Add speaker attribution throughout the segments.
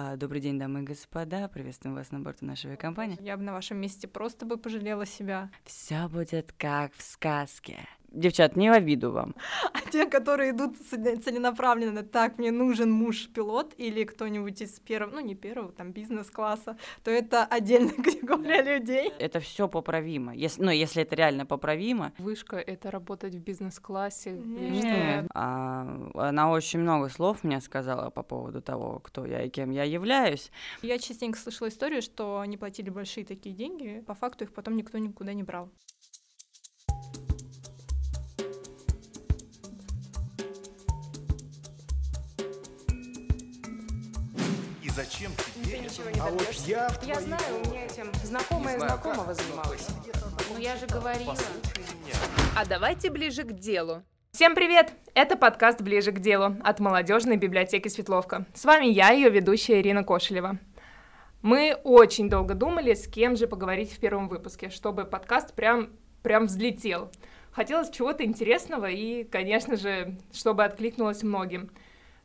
Speaker 1: А, Добрый день, дамы и господа. Приветствуем вас на борту нашей компании.
Speaker 2: Я бы на вашем месте просто бы пожалела себя.
Speaker 1: Все будет как в сказке. Девчат, не в обиду вам.
Speaker 2: А те, которые идут целенаправленно, так, мне нужен муж-пилот или кто-нибудь из первого, ну не первого, там, бизнес-класса, то это отдельная категория людей.
Speaker 1: Это все поправимо. Если, ну, если это реально поправимо.
Speaker 3: Вышка — это работать в бизнес-классе?
Speaker 1: Нет. А, она очень много слов мне сказала по поводу того, кто я и кем я являюсь.
Speaker 2: Я частенько слышала историю, что они платили большие такие деньги, по факту их потом никто никуда не брал.
Speaker 4: Зачем тебе
Speaker 5: Ты ничего не
Speaker 4: А вот я в
Speaker 5: Я знаю, у меня этим знакомая
Speaker 4: знаю,
Speaker 5: знакомого
Speaker 4: как.
Speaker 5: занималась. Ну я же говорила.
Speaker 3: А давайте ближе к делу. Всем привет! Это подкаст «Ближе к делу» от молодежной библиотеки Светловка. С вами я, ее ведущая Ирина Кошелева. Мы очень долго думали, с кем же поговорить в первом выпуске, чтобы подкаст прям, прям взлетел. Хотелось чего-то интересного и, конечно же, чтобы откликнулось многим.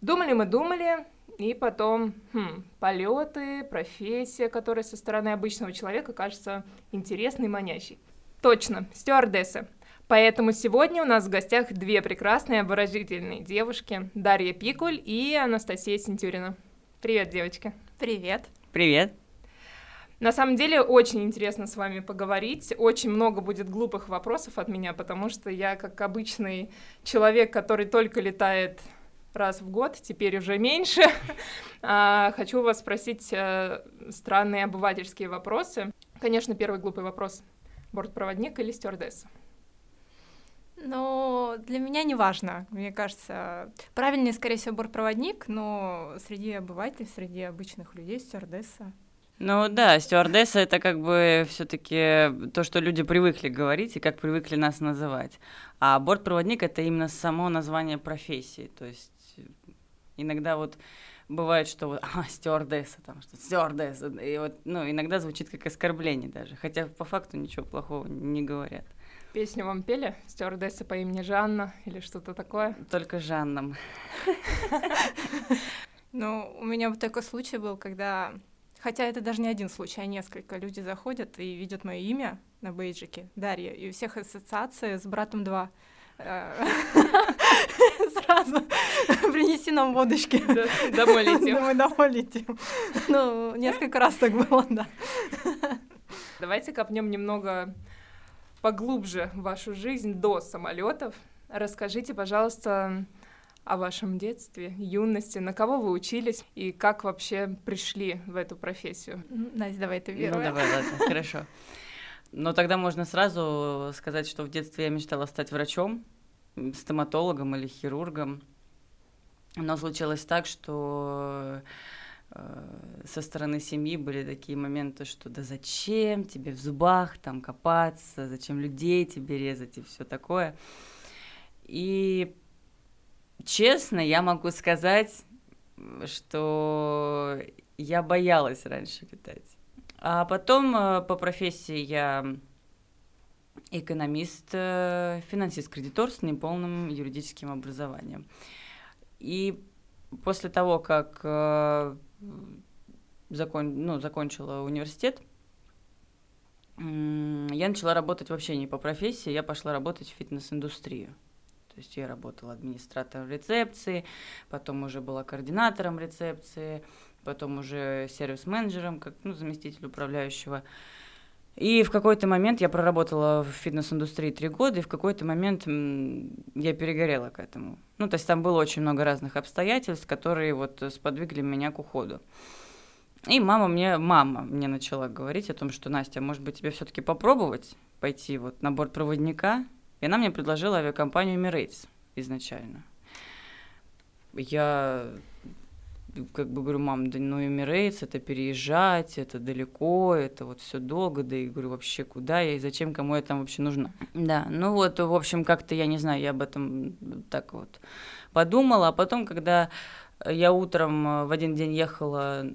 Speaker 3: Думали мы, думали, и потом хм, полеты, профессия, которая со стороны обычного человека кажется интересной и манящей. Точно, стюардесса. Поэтому сегодня у нас в гостях две прекрасные обворожительные девушки, Дарья Пикуль и Анастасия Сентюрина. Привет, девочки.
Speaker 2: Привет.
Speaker 1: Привет.
Speaker 3: На самом деле очень интересно с вами поговорить. Очень много будет глупых вопросов от меня, потому что я, как обычный человек, который только летает раз в год, теперь уже меньше. А, хочу вас спросить э, странные обывательские вопросы. Конечно, первый глупый вопрос. Бортпроводник или стюардесса?
Speaker 2: Но для меня не важно. Мне кажется, правильнее, скорее всего, бортпроводник, но среди обывателей, среди обычных людей стюардесса.
Speaker 1: Ну да, стюардесса это как бы все-таки то, что люди привыкли говорить и как привыкли нас называть. А бортпроводник это именно само название профессии. То есть иногда вот бывает, что вот, а, стюардесса, там, что стюардесса, и вот, ну, иногда звучит как оскорбление даже, хотя по факту ничего плохого не говорят.
Speaker 3: Песню вам пели? Стюардесса по имени Жанна или что-то такое?
Speaker 1: Только Жанном.
Speaker 2: Ну, у меня вот такой случай был, когда... Хотя это даже не один случай, а несколько. Люди заходят и видят мое имя на бейджике, Дарья, и у всех ассоциации с братом 2. Э, сразу принеси нам водочки.
Speaker 3: Домой летим.
Speaker 2: Мы домой летим. Ну, несколько раз так было, да.
Speaker 3: Давайте копнем немного поглубже в вашу жизнь до самолетов. Расскажите, пожалуйста, о вашем детстве, юности, на кого вы учились и как вообще пришли в эту профессию.
Speaker 2: Настя, давай ты
Speaker 1: Ну
Speaker 2: первая.
Speaker 1: давай, ладно, хорошо. Но тогда можно сразу сказать, что в детстве я мечтала стать врачом, стоматологом или хирургом. Но случилось так, что э, со стороны семьи были такие моменты, что да зачем тебе в зубах там копаться, зачем людей тебе резать и все такое. И честно, я могу сказать, что я боялась раньше летать. А потом э, по профессии я экономист, э, финансист-кредитор с неполным юридическим образованием. И после того, как э, закон, ну, закончила университет, я начала работать вообще не по профессии, я пошла работать в фитнес-индустрию. То есть я работала администратором рецепции, потом уже была координатором рецепции, потом уже сервис-менеджером, как ну, заместитель управляющего. И в какой-то момент я проработала в фитнес-индустрии три года, и в какой-то момент я перегорела к этому. Ну, то есть там было очень много разных обстоятельств, которые вот сподвигли меня к уходу. И мама мне, мама мне начала говорить о том, что Настя, может быть, тебе все-таки попробовать пойти вот на борт проводника? И она мне предложила авиакомпанию Emirates изначально. Я как бы говорю, мам, да ну Emirates, это переезжать, это далеко, это вот все долго, да и говорю, вообще куда я и зачем, кому я там вообще нужна. Да, ну вот, в общем, как-то, я не знаю, я об этом так вот подумала, а потом, когда я утром э, в один день ехала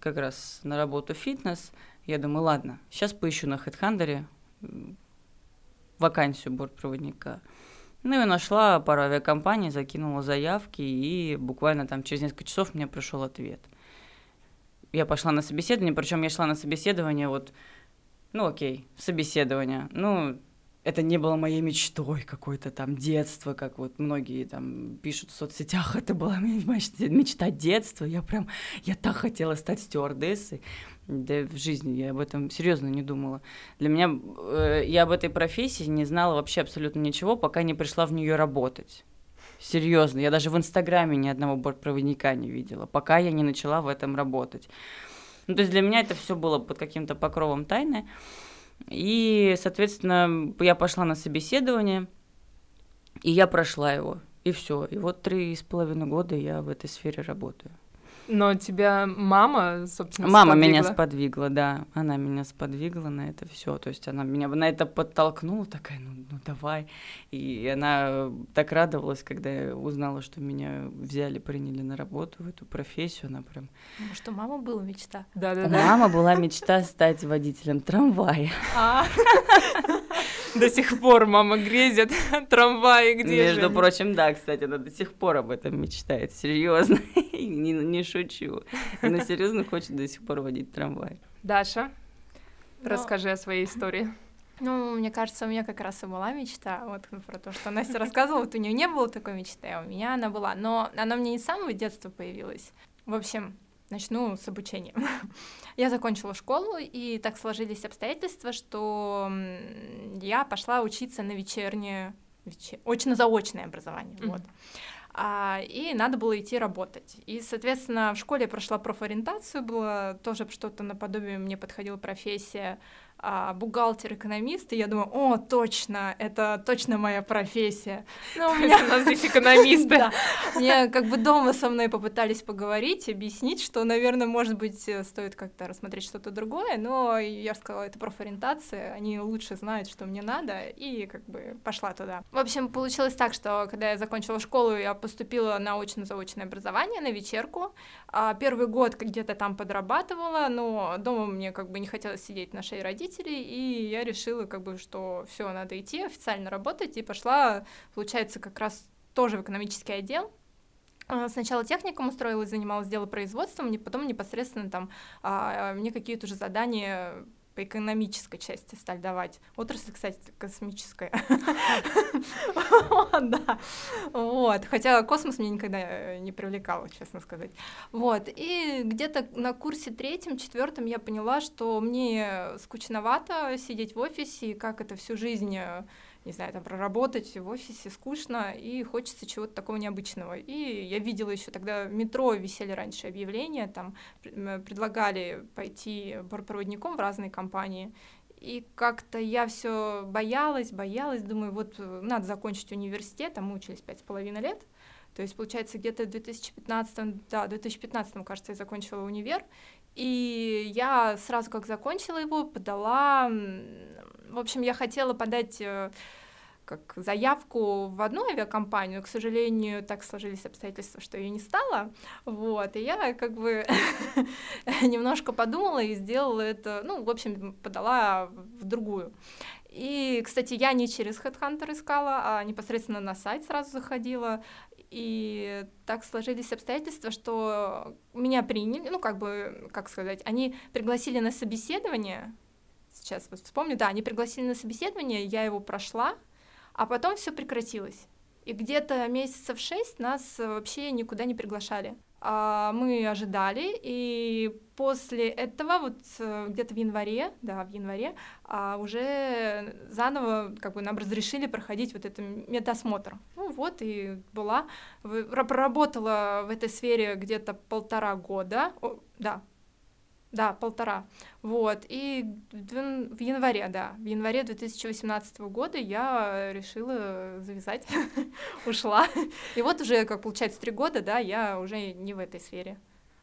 Speaker 1: как раз на работу в фитнес, я думаю, ладно, сейчас поищу на HeadHunter вакансию бортпроводника. Ну и нашла пару авиакомпаний, закинула заявки, и буквально там через несколько часов мне пришел ответ. я пошла на собеседование, причем я шла на собеседование вот, ну окей, собеседование, ну это не было моей мечтой какой-то там детства, как вот многие там пишут в соцсетях, это была мечта детства, я прям, я так хотела стать стюардессой, да в жизни я об этом серьезно не думала. Для меня, э, я об этой профессии не знала вообще абсолютно ничего, пока не пришла в нее работать. Серьезно, я даже в Инстаграме ни одного бортпроводника не видела, пока я не начала в этом работать. Ну, то есть для меня это все было под каким-то покровом тайны. И, соответственно, я пошла на собеседование, и я прошла его. И все. И вот три с половиной года я в этой сфере работаю.
Speaker 3: Но тебя мама, собственно,
Speaker 1: Мама
Speaker 3: сподвигла?
Speaker 1: меня сподвигла, да. Она меня сподвигла на это все. То есть она меня на это подтолкнула, такая, ну, ну давай. И она так радовалась, когда я узнала, что меня взяли, приняли на работу в эту профессию. Она прям...
Speaker 2: Что мама была мечта.
Speaker 1: У
Speaker 3: Да-да-да.
Speaker 1: мамы была мечта стать водителем трамвая.
Speaker 3: До сих пор мама грезит трамваи, где
Speaker 1: Между прочим, да, кстати, она до сих пор об этом мечтает. Серьезно. не, не шучу. Она серьезно хочет до сих пор водить трамвай.
Speaker 3: Даша,
Speaker 2: Ну,
Speaker 3: расскажи о своей истории.
Speaker 2: Ну, мне кажется, у меня как раз и была мечта, вот про то, что Настя рассказывала, вот у нее не было такой мечты, а у меня она была, но она мне не с самого детства появилась. В общем, начну с обучения. Я закончила школу, и так сложились обстоятельства, что я пошла учиться на вечернее, вече- очно-заочное образование,
Speaker 3: Мгм.
Speaker 2: вот. А, и надо было идти работать. И, соответственно, в школе я прошла профориентацию, было тоже что-то наподобие, мне подходила профессия а, бухгалтер-экономист, и я думаю, о, точно, это точно моя профессия. Но у
Speaker 3: То
Speaker 2: меня
Speaker 3: у нас здесь экономисты.
Speaker 2: да. Мне как бы дома со мной попытались поговорить, объяснить, что, наверное, может быть, э, стоит как-то рассмотреть что-то другое, но я сказала, это профориентация, они лучше знают, что мне надо, и как бы пошла туда. В общем, получилось так, что когда я закончила школу, я поступила на очно-заочное образование, на вечерку. А Первый год где-то там подрабатывала, но дома мне как бы не хотелось сидеть на шее родителей, и я решила, как бы, что все, надо идти официально работать, и пошла, получается, как раз тоже в экономический отдел. А, Сначала техником устроилась, занималась делопроизводством, потом непосредственно там а, мне какие-то уже задания по экономической части стали давать. Отрасль, кстати, космическая. Да. Вот. Хотя космос меня никогда э, не привлекал, честно сказать. Вот. И где-то на курсе третьем, четвертом я поняла, что мне скучновато сидеть в офисе, и как это всю жизнь э, не знаю, там проработать в офисе скучно, и хочется чего-то такого необычного. И я видела еще тогда в метро висели раньше объявления, там предлагали пойти бортпроводником в разные компании. И как-то я все боялась, боялась, думаю, вот э, надо закончить университет, а мы учились пять с половиной лет. То есть, получается, где-то в 2015, да, в 2015, кажется, я закончила универ. И я сразу, как закончила его, подала... В общем, я хотела подать э, как заявку в одну авиакомпанию, к сожалению, так сложились обстоятельства, что ее не стало, вот, и я как бы немножко подумала и сделала это, ну, в общем, подала в другую. И, кстати, я не через Headhunter искала, а непосредственно на сайт сразу заходила, и так сложились обстоятельства, что меня приняли, ну, как бы, как сказать, они пригласили на собеседование, сейчас вот вспомню, да, они пригласили на собеседование, я его прошла, а потом все прекратилось. И где-то месяцев шесть нас э, вообще никуда не приглашали. А мы ожидали, и после этого, вот э, где-то в январе, да, в январе, а, уже заново как бы нам разрешили проходить вот этот медосмотр. Ну вот, и была, проработала в этой сфере где-то полтора года, О, да, да, полтора. Вот. И в январе, да, в январе 2018 года я решила завязать, ушла. И вот уже, как получается, три года, да, я уже не в этой сфере.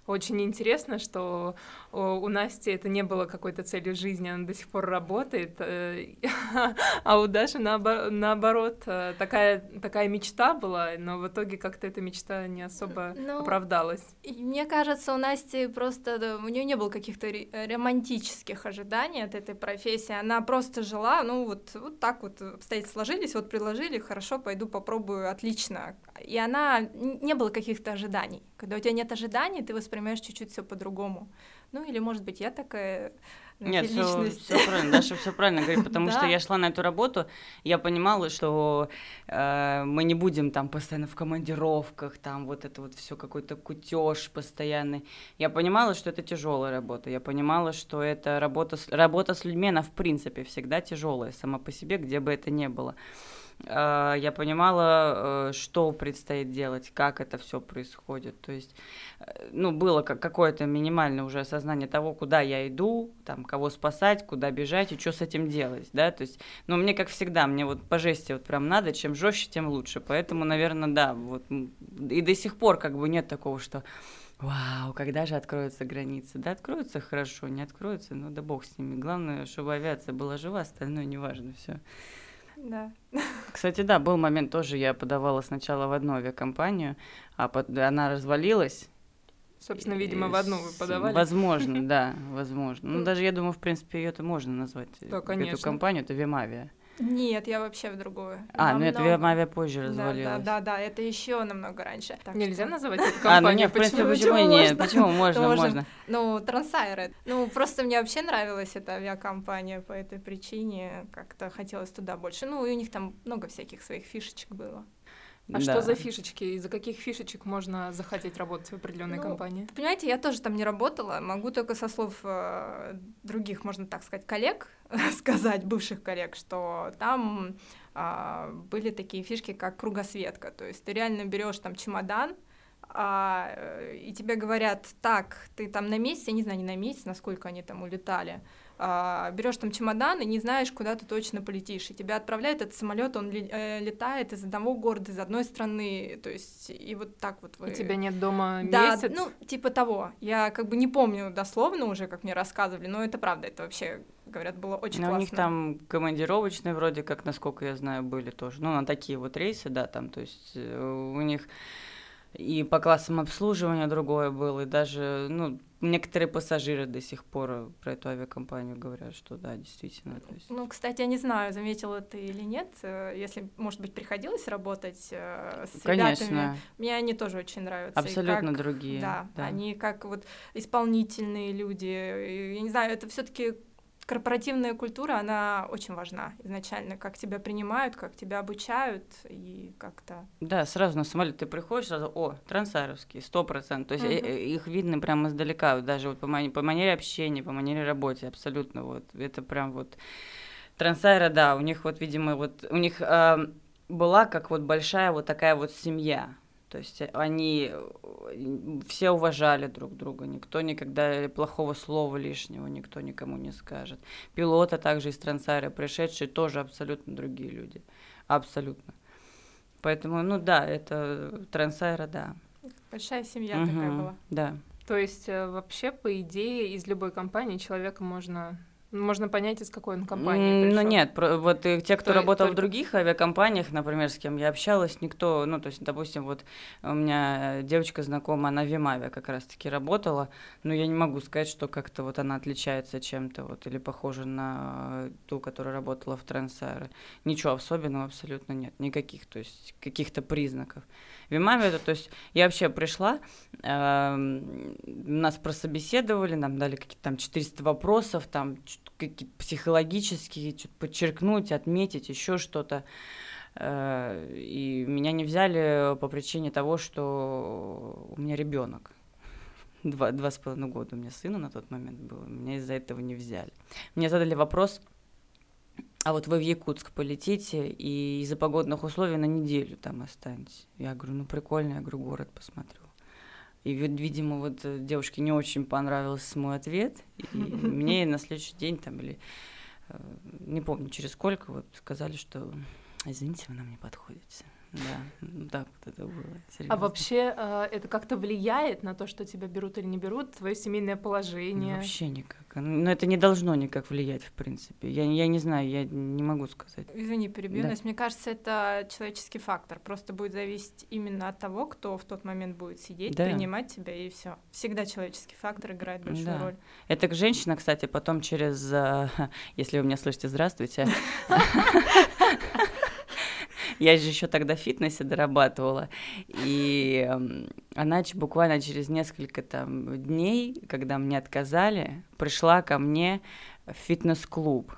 Speaker 3: Очень интересно, что у Насти это не было какой-то целью жизни, она до сих пор работает, э, а у Даши наобо- наоборот э, такая, такая мечта была, но в итоге как-то эта мечта не особо
Speaker 2: Ну,
Speaker 3: оправдалась.
Speaker 2: Мне кажется, у Насти просто, у нее не было каких-то романтических ожиданий от этой профессии. Она просто жила, ну вот, вот так вот обстоятельства сложились, вот предложили, хорошо, пойду попробую, отлично. И она, не было каких-то ожиданий. Когда у тебя нет ожиданий, ты воспринимаешь чуть-чуть все по-другому. Ну или, может быть, я такая ну,
Speaker 1: Нет, все,
Speaker 2: личность.
Speaker 1: правильно, Даша все правильно говорит, потому что я шла на эту работу, я понимала, что э, мы не будем там постоянно в командировках, там вот это вот все какой-то кутеж постоянный. Я понимала, что это тяжелая работа. Я понимала, что это работа с, работа с людьми, она в принципе всегда тяжелая сама по себе, где бы это ни было. Э, Я понимала, э, что предстоит делать, как это все происходит. То есть, э, ну, было как какое-то минимальное уже осознание того, куда я иду, там, кого спасать, куда бежать и что с этим делать, да, то есть, ну, мне как всегда, мне вот по жести вот прям надо, чем жестче, тем лучше, поэтому, наверное, да, вот, и до сих пор как бы нет такого, что Вау, когда же откроются границы? Да, откроются хорошо, не откроются, ну да бог с ними. Главное, чтобы авиация была жива, остальное неважно, все.
Speaker 2: Да.
Speaker 1: Кстати, да, был момент тоже, я подавала сначала в одну авиакомпанию, а пот- она развалилась.
Speaker 3: Собственно, видимо,
Speaker 1: И
Speaker 3: в одну вы подавали.
Speaker 1: Возможно, да, возможно. Ну,
Speaker 3: Ну,
Speaker 1: даже я думаю, в принципе, ее это можно назвать.
Speaker 3: Да,
Speaker 1: Эту
Speaker 3: конечно.
Speaker 1: компанию, это Вимавия.
Speaker 2: Нет, я вообще в другую.
Speaker 1: А, ну это
Speaker 2: Намного.
Speaker 1: Вимавия позже
Speaker 2: Да,
Speaker 1: развалилась.
Speaker 2: да, да, да, это еще намного раньше. Так
Speaker 3: Нельзя
Speaker 2: что-
Speaker 3: называть эту
Speaker 1: А, ну
Speaker 3: компанию?
Speaker 1: нет, в принципе,
Speaker 3: Почему?
Speaker 1: почему,
Speaker 2: Почему
Speaker 1: нет?
Speaker 2: можно?
Speaker 1: Почему можно,
Speaker 2: Можно.
Speaker 1: можно.
Speaker 2: Ну, Трансайред. Ну, просто мне вообще нравилась эта авиакомпания по этой причине. Как-то хотелось туда больше. Ну, и у них там много всяких своих фишечек было.
Speaker 3: А
Speaker 1: Да.
Speaker 3: что за фишечки? Из-за каких фишечек можно захотеть работать в определенной
Speaker 2: Ну,
Speaker 3: компании?
Speaker 2: Понимаете, я тоже там не работала. Могу только со слов э, других, можно так сказать, коллег сказать, бывших коллег, что там а, были такие фишки, как кругосветка. То есть ты реально берешь там чемодан, а, э, и тебе говорят, так, ты там на месяц, я не знаю, не на месяц, насколько они там улетали, а, берешь там чемодан и не знаешь, куда ты точно полетишь, и тебя отправляет этот самолет, он э, летает из одного города, из одной страны, то есть и вот так вот вы...
Speaker 3: У тебя нет дома
Speaker 2: Да,
Speaker 3: месяц?
Speaker 2: ну, типа того. Я как бы не помню дословно уже, как мне рассказывали, но это правда, это вообще, говорят, было очень
Speaker 1: Ну, у
Speaker 2: классно.
Speaker 1: них там командировочные вроде как, насколько я знаю, были тоже. Ну, на такие вот рейсы, да, там, то есть э, у них и по классам обслуживания другое было, и даже, ну, некоторые пассажиры до сих пор про эту авиакомпанию говорят, что да, действительно. То есть...
Speaker 2: Ну, кстати, я не знаю, заметила ты или нет, э, если, может быть, приходилось работать э, с ребятами.
Speaker 1: Конечно,
Speaker 2: Мне они тоже очень нравятся. и
Speaker 1: абсолютно
Speaker 2: как-
Speaker 1: другие.
Speaker 2: Да,
Speaker 1: да.
Speaker 2: они как вот исполнительные люди. И, Я не знаю, это все таки корпоративная культура, она очень важна изначально, как тебя принимают, как тебя обучают и как-то...
Speaker 1: Да, сразу на самолет ты приходишь, сразу, о, трансаровские, сто процентов. То есть э, э, их видно прямо издалека, вот даже вот по, мани- по манере общения, по манере работы, абсолютно вот. Это прям вот трансайра, да, у них вот, видимо, вот у них а, была как вот большая вот такая вот семья. То есть они э, все уважали друг друга, никто никогда плохого слова лишнего никто никому не скажет. Пилоты также из Трансайра пришедшие тоже абсолютно другие люди, абсолютно. Поэтому, ну да, это Трансайра, да.
Speaker 2: Большая семья такая
Speaker 1: Мгм,
Speaker 2: была.
Speaker 1: Да.
Speaker 3: То есть э, вообще, по идее, из любой компании человека можно можно понять, из какой он компании
Speaker 1: М, Ну нет, про- вот э, те, кто
Speaker 3: То-
Speaker 1: работал в
Speaker 3: только-
Speaker 1: других авиакомпаниях, например, с кем я общалась, никто, ну то есть, допустим, вот у меня э, девочка знакомая, она в Вимаве как раз-таки работала, но я не могу сказать, что как-то вот она отличается чем-то вот или похожа на э, ту, которая работала в Трансайре. Ничего особенного абсолютно нет, никаких, то есть каких-то признаков. В Вимаве это, то есть я вообще пришла, эм, нас прособеседовали, нам дали какие-то там 400 вопросов, там какие-то психологические, подчеркнуть, отметить, еще что-то. Э, И меня не взяли по причине того, что у меня ребенок. Два, два с половиной года у меня сына на тот момент было. Меня из-за этого не взяли. Мне задали вопрос, а вот вы в Якутск полетите и из-за погодных условий на неделю там останетесь. Я говорю, ну прикольно, я говорю, город посмотрю. И, ви- видимо, вот э, девушке не очень понравился мой ответ. И мне на следующий день там или э, не помню через сколько вот сказали, что извините, вы нам не подходите. Да, ну так вот это было.
Speaker 3: А
Speaker 1: серьёзно.
Speaker 3: вообще э, это как-то влияет на то, что тебя берут или не берут, твое семейное
Speaker 1: Ну,
Speaker 3: положение?
Speaker 1: Вообще никак. Но это не должно никак влиять, в принципе. Я, я не знаю, я не могу сказать.
Speaker 2: Извини, перебью,
Speaker 1: Да.
Speaker 2: но мне кажется, это человеческий фактор. Просто будет зависеть именно от того, кто в тот момент будет сидеть,
Speaker 1: Да.
Speaker 2: принимать тебя, и все. Всегда человеческий фактор играет большую
Speaker 1: Да.
Speaker 2: роль.
Speaker 1: Это к женщина, кстати, потом через, э, если вы меня слышите, здравствуйте. Я же еще тогда в фитнесе дорабатывала. И она буквально через несколько там дней, когда мне отказали, пришла ко мне в фитнес-клуб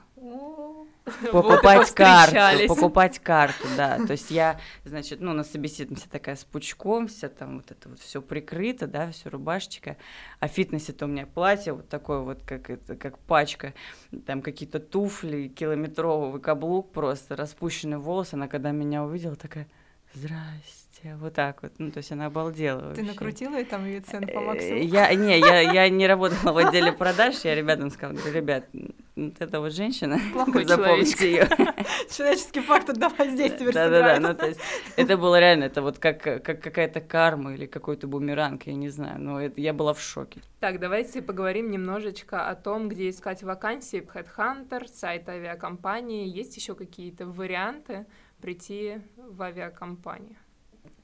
Speaker 1: покупать
Speaker 3: Вот
Speaker 1: карту, покупать карту, да. То есть я, значит, ну, на собеседовании вся такая с пучком, вся там вот это вот все прикрыто, да, все рубашечка. А в фитнесе-то у меня платье вот такое вот, как это, как пачка, там какие-то туфли, километровый каблук просто, распущенные волосы. Она когда меня увидела, такая, здрасте, вот так вот. Ну, то есть она обалдела
Speaker 2: Ты
Speaker 1: вообще.
Speaker 2: накрутила ей там ее цены по
Speaker 1: Э,
Speaker 2: максимуму?
Speaker 1: Я, не, я, я не работала в отделе продаж, я ребятам сказала, говорю, ребят, вот эта вот женщина,
Speaker 3: Плохой
Speaker 1: запомните ее.
Speaker 2: Человеческий фактор давай здесь теперь
Speaker 1: Да-да-да,
Speaker 2: сыграет.
Speaker 1: ну то есть это было реально, это вот как, как какая-то карма или какой-то бумеранг, я не знаю, но это, я была в шоке.
Speaker 3: Так, давайте поговорим немножечко о том, где искать вакансии в Headhunter, сайт авиакомпании. Есть еще какие-то варианты прийти в авиакомпанию?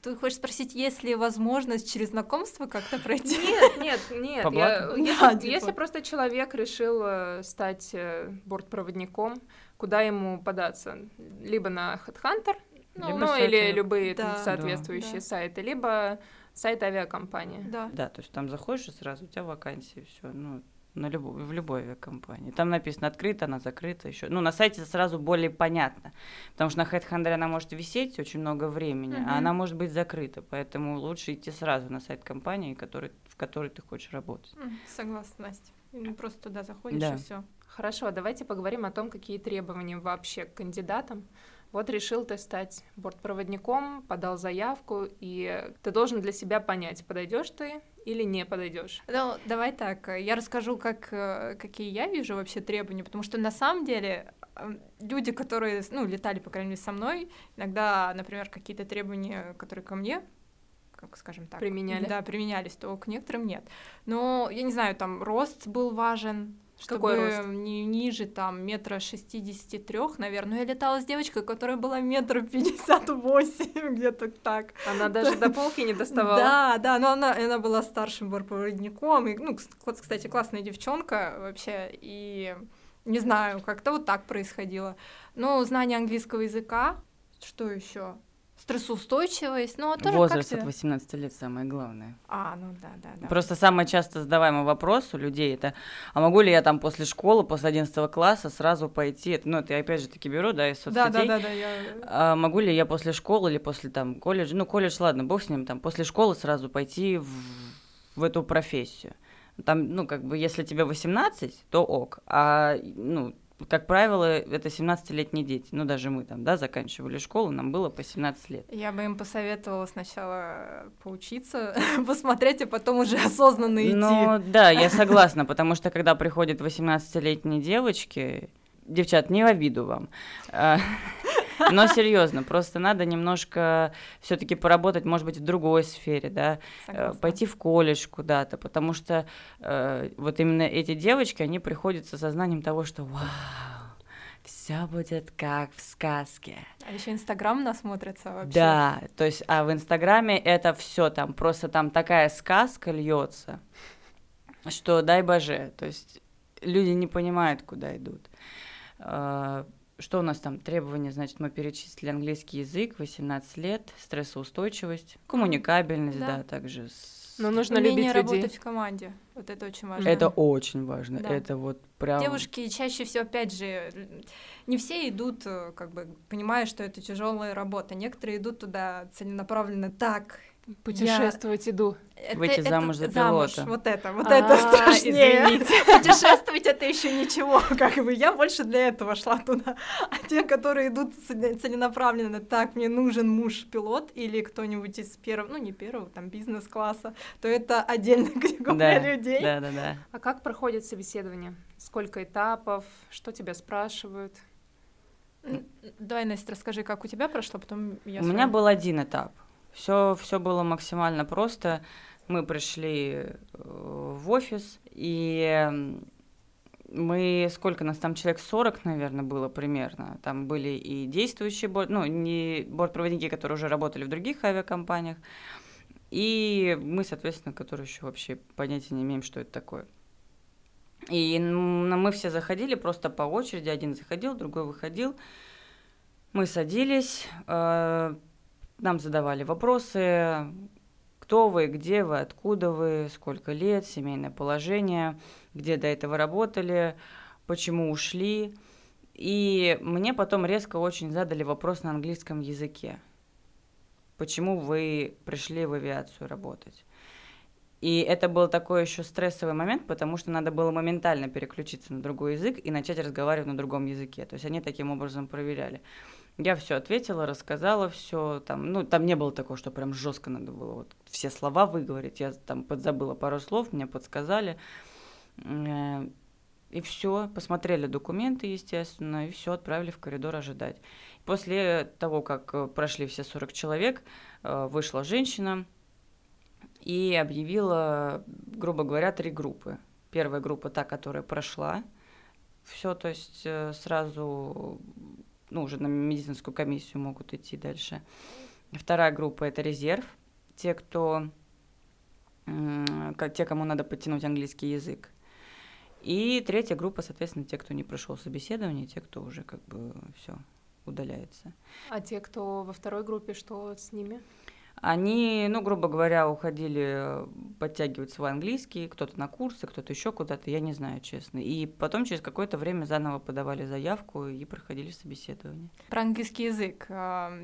Speaker 2: Ты хочешь спросить, есть ли возможность через знакомство как-то пройти?
Speaker 3: Нет, нет, нет.
Speaker 1: По
Speaker 3: я- если,
Speaker 2: типа.
Speaker 3: если просто человек решил э, стать э, бортпроводником, куда ему податься? Либо на Headhunter, ну,
Speaker 1: Либо
Speaker 3: ну, или любые там
Speaker 2: Да.
Speaker 3: соответствующие
Speaker 2: Да.
Speaker 3: сайты, либо сайт авиакомпании.
Speaker 2: Да.
Speaker 1: Да, то есть там заходишь и сразу у тебя вакансии, все, ну, на любой, в любой авиакомпании. Там написано открыто, она закрыта еще. Ну, на сайте сразу более понятно, потому что на HeadHunter она может висеть очень много времени,
Speaker 2: Мгм.
Speaker 1: а она может быть закрыта, поэтому лучше идти сразу на сайт компании, который, в которой ты хочешь работать.
Speaker 2: М, Согласна, Настя. Просто туда заходишь
Speaker 1: Да.
Speaker 2: и все.
Speaker 3: Хорошо, давайте поговорим о том, какие требования вообще к кандидатам. Вот решил ты стать бортпроводником, подал заявку, и ты должен для себя понять, подойдешь ты или не подойдешь.
Speaker 2: Ну, давай так, я расскажу, как, э, какие я вижу вообще требования, потому что на самом деле э, люди, которые, ну, летали, по крайней мере, со мной, иногда, например, какие-то требования, которые ко мне, как скажем так,
Speaker 3: Применяли?
Speaker 2: Да, применялись, то к некоторым нет. Но, я не знаю, там рост был важен, чтобы
Speaker 3: Какой рост?
Speaker 2: не ниже там метра шестидесяти трех, наверное. Ну, я летала с девочкой, которая была метр пятьдесят восемь, где-то так.
Speaker 3: Она даже до полки не доставала.
Speaker 2: Да, да, но она, она была старшим бортпроводником, и, ну, кс- кстати, классная девчонка вообще, и не знаю, как-то вот так происходило. Ну, знание английского языка, что еще? Стрессоустойчивость, ну, а тоже
Speaker 1: Возраст
Speaker 2: как
Speaker 1: от 18 лет самое главное.
Speaker 2: А, ну да, да, да.
Speaker 1: Просто самый часто задаваемый вопрос у людей это, а могу ли я там после школы, после 11 класса сразу пойти, ну, это я опять же таки беру, да, из соцсетей,
Speaker 2: Да, да, да, да, я...
Speaker 1: А могу ли я после школы или после там колледжа, ну колледж, ладно, бог с ним, там после школы сразу пойти в, в эту профессию. Там, ну как бы, если тебе 18, то ок, а ну как правило, это 17-летние дети. Ну, даже мы там, да, заканчивали школу, нам было по 17 лет.
Speaker 2: Я бы им посоветовала сначала поучиться, посмотреть, а потом уже осознанно идти.
Speaker 1: Ну, да, я согласна, потому что когда приходят 18-летние девочки, девчат, не в обиду вам, а, но серьезно, просто надо немножко все-таки поработать, может быть, в другой сфере, да, э,
Speaker 2: Согласна.
Speaker 1: пойти в колледж куда-то, потому что э, вот именно эти девочки, они приходят со сознанием того, что вау, все будет как в сказке.
Speaker 2: А еще Инстаграм насмотрится вообще.
Speaker 1: Да, то есть, а в Инстаграме это все там, просто там такая сказка льется, что дай боже, то есть люди не понимают, куда идут. Что у нас там требования, значит, мы перечислили английский язык, 18 лет, стрессоустойчивость, коммуникабельность,
Speaker 2: Да.
Speaker 1: да, также с...
Speaker 3: Но нужно
Speaker 2: Умение
Speaker 3: любить людей.
Speaker 2: работать в команде. Вот это очень важно.
Speaker 1: Это очень важно,
Speaker 2: Да.
Speaker 1: это вот прям...
Speaker 2: Девушки чаще всего, опять же, не все идут, э, как бы, понимая, что это тяжелая работа. Некоторые идут туда целенаправленно так.
Speaker 3: Путешествовать иду.
Speaker 2: Это,
Speaker 1: Выйти
Speaker 2: это
Speaker 1: замуж за
Speaker 2: замуж,
Speaker 1: пилота.
Speaker 2: вот это, вот
Speaker 3: А,
Speaker 2: это страшнее.
Speaker 3: извините.
Speaker 2: Путешествовать это еще ничего, как бы. Я больше для этого шла туда. А те, которые идут целе- целенаправленно, так, мне нужен муж-пилот или кто-нибудь из первого, ну не первого, там бизнес-класса, то это отдельная категория
Speaker 1: Да,
Speaker 2: людей.
Speaker 1: да, да, да.
Speaker 3: А как проходит собеседование? Сколько этапов? Что тебя спрашивают?
Speaker 2: Давай, Настя, расскажи, как у тебя прошло, потом я
Speaker 1: У меня был один этап. Все, все было максимально просто. Мы пришли э, в офис, и мы, сколько нас там, человек 40, наверное, было примерно. Там были и действующие, борт, ну, не бортпроводники, которые уже работали в других авиакомпаниях, и мы, соответственно, которые еще вообще понятия не имеем, что это такое. И мы все заходили просто по очереди, один заходил, другой выходил. Мы садились, э, нам задавали вопросы, кто вы, где вы, откуда вы, сколько лет, семейное положение, где до этого работали, почему ушли. И мне потом резко очень задали вопрос на английском языке. Почему вы пришли в авиацию работать? И это был такой еще стрессовый момент, потому что надо было моментально переключиться на другой язык и начать разговаривать на другом языке. То есть они таким образом проверяли. Я все ответила, рассказала все. Там, ну, там не было такого, что прям жестко надо было вот все слова выговорить. Я там подзабыла пару слов, мне подсказали. Э, и все, посмотрели документы, естественно, и все, отправили в коридор ожидать. После того, как э, прошли все 40 человек, э, вышла женщина, и объявила, грубо говоря, три группы. Первая группа та, которая прошла, все, то есть сразу, ну, уже на медицинскую комиссию могут идти дальше. Вторая группа это резерв, те, кто, те, кому надо подтянуть английский язык. И третья группа, соответственно, те, кто не прошел собеседование, те, кто уже как бы все удаляется.
Speaker 3: А те, кто во второй группе, что с ними?
Speaker 1: Они, ну, грубо говоря, уходили подтягивать свой английский, кто-то на курсы, кто-то еще куда-то, я не знаю, честно. И потом через какое-то время заново подавали заявку и проходили собеседование.
Speaker 2: Про английский язык.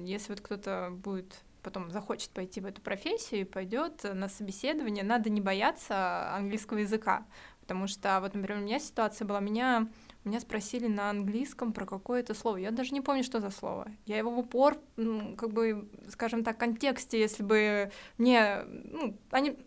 Speaker 2: Если вот кто-то будет потом захочет пойти в эту профессию и пойдет на собеседование, надо не бояться английского языка. Потому что, вот, например, у меня ситуация была, меня меня спросили на английском про какое-то слово. Я даже не помню, что за слово. Я его в упор, ну, как бы, скажем так, контексте, если бы мне, ну, они,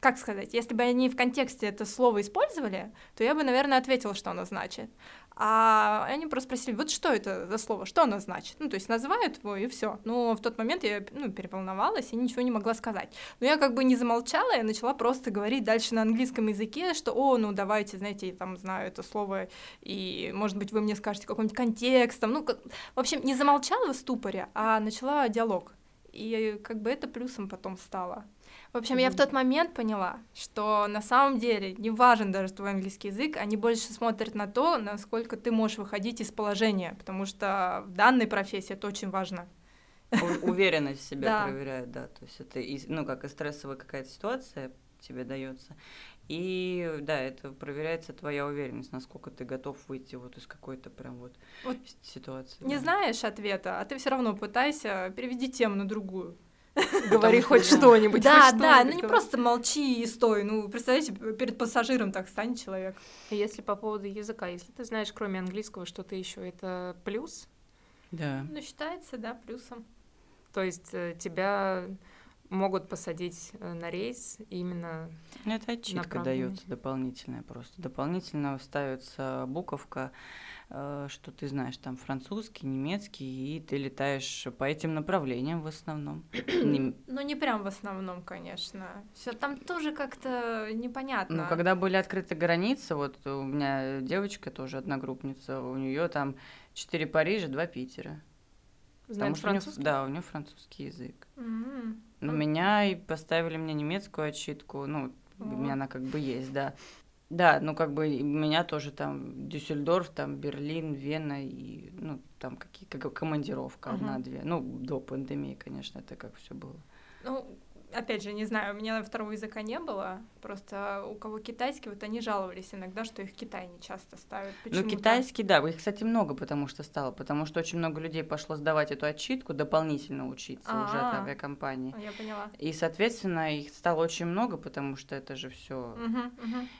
Speaker 2: как сказать, если бы они в контексте это слово использовали, то я бы, наверное, ответила, что оно значит. А они просто спросили, вот что это за слово, что оно значит? Ну, то есть называют его, и все. Но в тот момент я ну, переволновалась и ничего не могла сказать. Но я как бы не замолчала, я начала просто говорить дальше на английском языке, что, о, ну, давайте, знаете, я там знаю это слово, и, может быть, вы мне скажете какой-нибудь контекст, там, ну, как... в общем, не замолчала в ступоре, а начала диалог. И как бы это плюсом потом стало. В общем, я в тот момент поняла, что на самом деле не важен даже твой английский язык, они больше смотрят на то, насколько ты можешь выходить из положения, потому что в данной профессии это очень важно.
Speaker 1: Уверенность в себе проверяют, да. То есть это, ну, как и стрессовая какая-то ситуация тебе дается. И да, это проверяется твоя уверенность, насколько ты готов выйти вот из какой-то прям вот, вот ситуации.
Speaker 2: Не да. знаешь ответа, а ты все равно пытайся, переведи тему на другую. Говори хоть что-нибудь. Да, да, ну не просто молчи и стой. Ну, представляете, перед пассажиром так станет человек.
Speaker 3: Если по поводу языка, если ты знаешь, кроме английского, что-то еще, это плюс?
Speaker 1: Да.
Speaker 2: Ну, считается, да, плюсом.
Speaker 3: То есть э, тебя могут посадить э, на рейс именно
Speaker 1: Это отчитка дается дополнительная просто. Дополнительно ставится буковка Э, что ты знаешь там французский, немецкий, и ты летаешь по этим направлениям в основном.
Speaker 2: Ну, не прям в основном, конечно. Все там тоже как-то непонятно.
Speaker 1: Ну, когда были открыты границы, вот у меня девочка тоже одногруппница, у нее там четыре Парижа, два Питера.
Speaker 3: Знает французский?
Speaker 1: Нее, да, у нее французский язык.
Speaker 2: Mm-hmm.
Speaker 1: На меня и поставили мне немецкую отчитку, ну, у меня она как бы есть, да. Да, ну как бы у меня тоже там Дюссельдорф, там Берлин, Вена и ну там какие как командировка uh-huh. одна-две. Ну до пандемии, конечно, это как все было.
Speaker 2: Ну опять же, не знаю, у меня второго языка не было, просто у кого китайский, вот они жаловались иногда, что их Китай не часто ставят.
Speaker 1: Ну, китайский, да, их, кстати, много потому что стало, потому что очень много людей пошло сдавать эту отчитку, дополнительно учиться А-а-а. уже от авиакомпании.
Speaker 2: Я поняла.
Speaker 1: И, соответственно, их стало очень много, потому что это же все.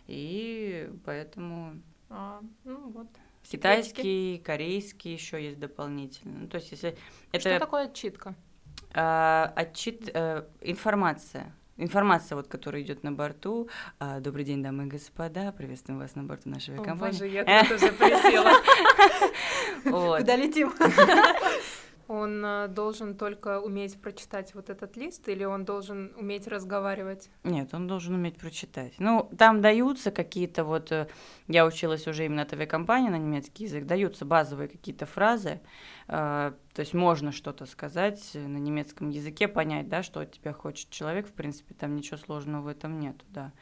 Speaker 1: И поэтому...
Speaker 2: А, ну вот.
Speaker 1: Китайский, корейский еще есть дополнительно. Ну, то есть, если
Speaker 3: это... Что такое отчитка?
Speaker 1: Э, отчит, э, информация. Информация, вот, которая идет на борту. А, Добрый день, дамы и господа. Приветствуем вас на борту нашей авиакомпании.
Speaker 3: Боже, я тоже полетела.
Speaker 2: Куда летим?
Speaker 3: Он э, должен только уметь прочитать вот этот лист, или он должен уметь разговаривать?
Speaker 1: Нет, он должен уметь прочитать. Ну, там даются какие-то вот... Э, я училась уже именно от авиакомпании на немецкий язык. Даются базовые какие-то фразы. Э, то есть можно что-то сказать на немецком языке, понять, да, что от тебя хочет человек. В принципе, там ничего сложного в этом нету, да.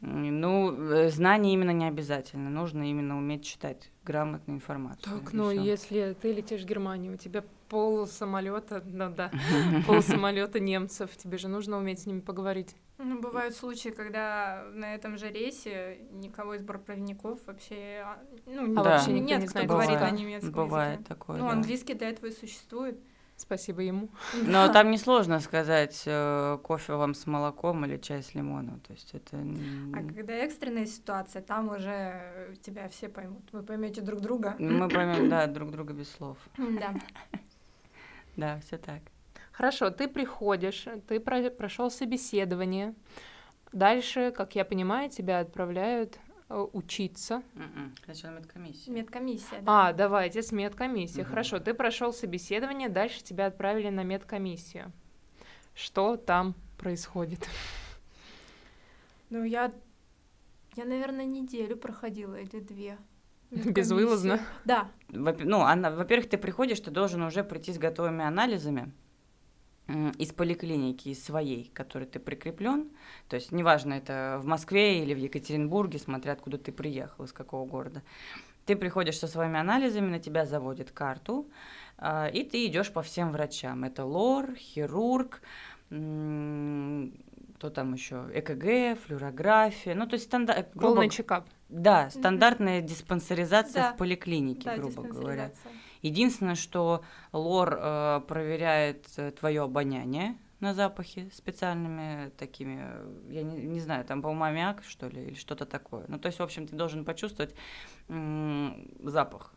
Speaker 1: Ну, знание именно не обязательно. Нужно именно уметь читать грамотную информацию.
Speaker 3: Так, но ну, если ты летишь в Германию, у тебя пол самолета, ну да, пол самолета немцев. Тебе же нужно уметь с ними поговорить.
Speaker 2: Ну, бывают случаи, когда на этом же рейсе никого из бортпроводников вообще, а, ну,
Speaker 1: А вообще
Speaker 2: нет,
Speaker 3: не
Speaker 2: кто
Speaker 3: знает
Speaker 2: говорит на немецком
Speaker 1: Бывает
Speaker 2: языке.
Speaker 1: такое.
Speaker 2: Ну,
Speaker 1: да.
Speaker 2: английский для этого и существует.
Speaker 3: Спасибо ему.
Speaker 1: Но там несложно сказать э, кофе вам с молоком или чай с лимоном. То есть это...
Speaker 2: А когда экстренная ситуация, там уже тебя все поймут. Вы поймете друг друга.
Speaker 1: Мы поймем, да, друг друга без слов.
Speaker 2: Да.
Speaker 1: Да, все так.
Speaker 3: Хорошо, ты приходишь, ты прошел собеседование. Дальше, как я понимаю, тебя отправляют э, учиться.
Speaker 1: М-м, Сначала медкомиссия.
Speaker 2: Медкомиссия. да.
Speaker 3: А, давайте с медкомиссией.
Speaker 1: Мгм.
Speaker 3: Хорошо, ты прошел собеседование, дальше тебя отправили на медкомиссию. Что там происходит?
Speaker 2: Ну, я, я, наверное, неделю проходила или две.
Speaker 3: Безвылазно?
Speaker 2: Медкомиссию. Да.
Speaker 1: Во- Ну, она, во-первых, ты приходишь, ты должен уже прийти с готовыми анализами из поликлиники, из своей, которой ты прикреплен. То есть, неважно, это в Москве или в Екатеринбурге, смотря откуда ты приехал, из какого города. Ты приходишь со своими анализами, на тебя заводят карту, а, и ты идешь по всем врачам. Это лор, хирург, кто там еще, ЭКГ, флюорография, ну то есть стандарт,
Speaker 3: Полный чекап.
Speaker 1: Да, стандартная диспансеризация
Speaker 2: Да.
Speaker 1: в поликлинике,
Speaker 2: Да,
Speaker 1: грубо говоря. Единственное, что лор э, проверяет твое обоняние на запахи специальными такими, э, я не, не знаю, там, по-моему, аммиак, что ли, или что-то такое. Ну, то есть, в общем, ты должен почувствовать м, запах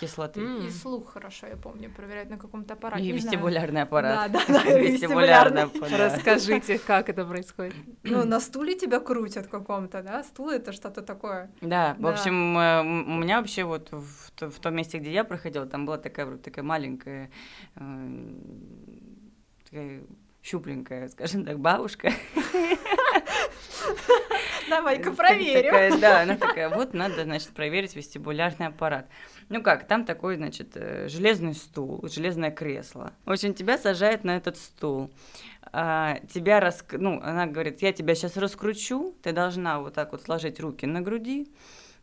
Speaker 1: кислоты.
Speaker 3: М.
Speaker 2: И слух хорошо, я помню, проверяют на каком-то аппарате.
Speaker 1: И
Speaker 2: не знаю.
Speaker 1: вестибулярный аппарат.
Speaker 2: Да, да, да,
Speaker 1: Вестибулярный аппарат.
Speaker 3: Расскажите, как это происходит.
Speaker 2: Ну, на стуле тебя крутят каком-то, да? Стул — это что-то такое.
Speaker 1: Да, в общем, э, у меня вообще вот в, то- в том месте, где я проходила, там была такая вроде такая маленькая, э, такая щупленькая, скажем так, бабушка.
Speaker 2: Давай-ка
Speaker 1: Так-
Speaker 2: проверим.
Speaker 1: такая, да, она такая, вот надо, значит, проверить вестибулярный аппарат. Ну как, там такой, значит, э, железный стул, железное кресло. В общем, тебя сажает на этот стул. А, тебя рас... Ну, она говорит, я тебя сейчас раскручу, ты должна вот так вот сложить руки на груди,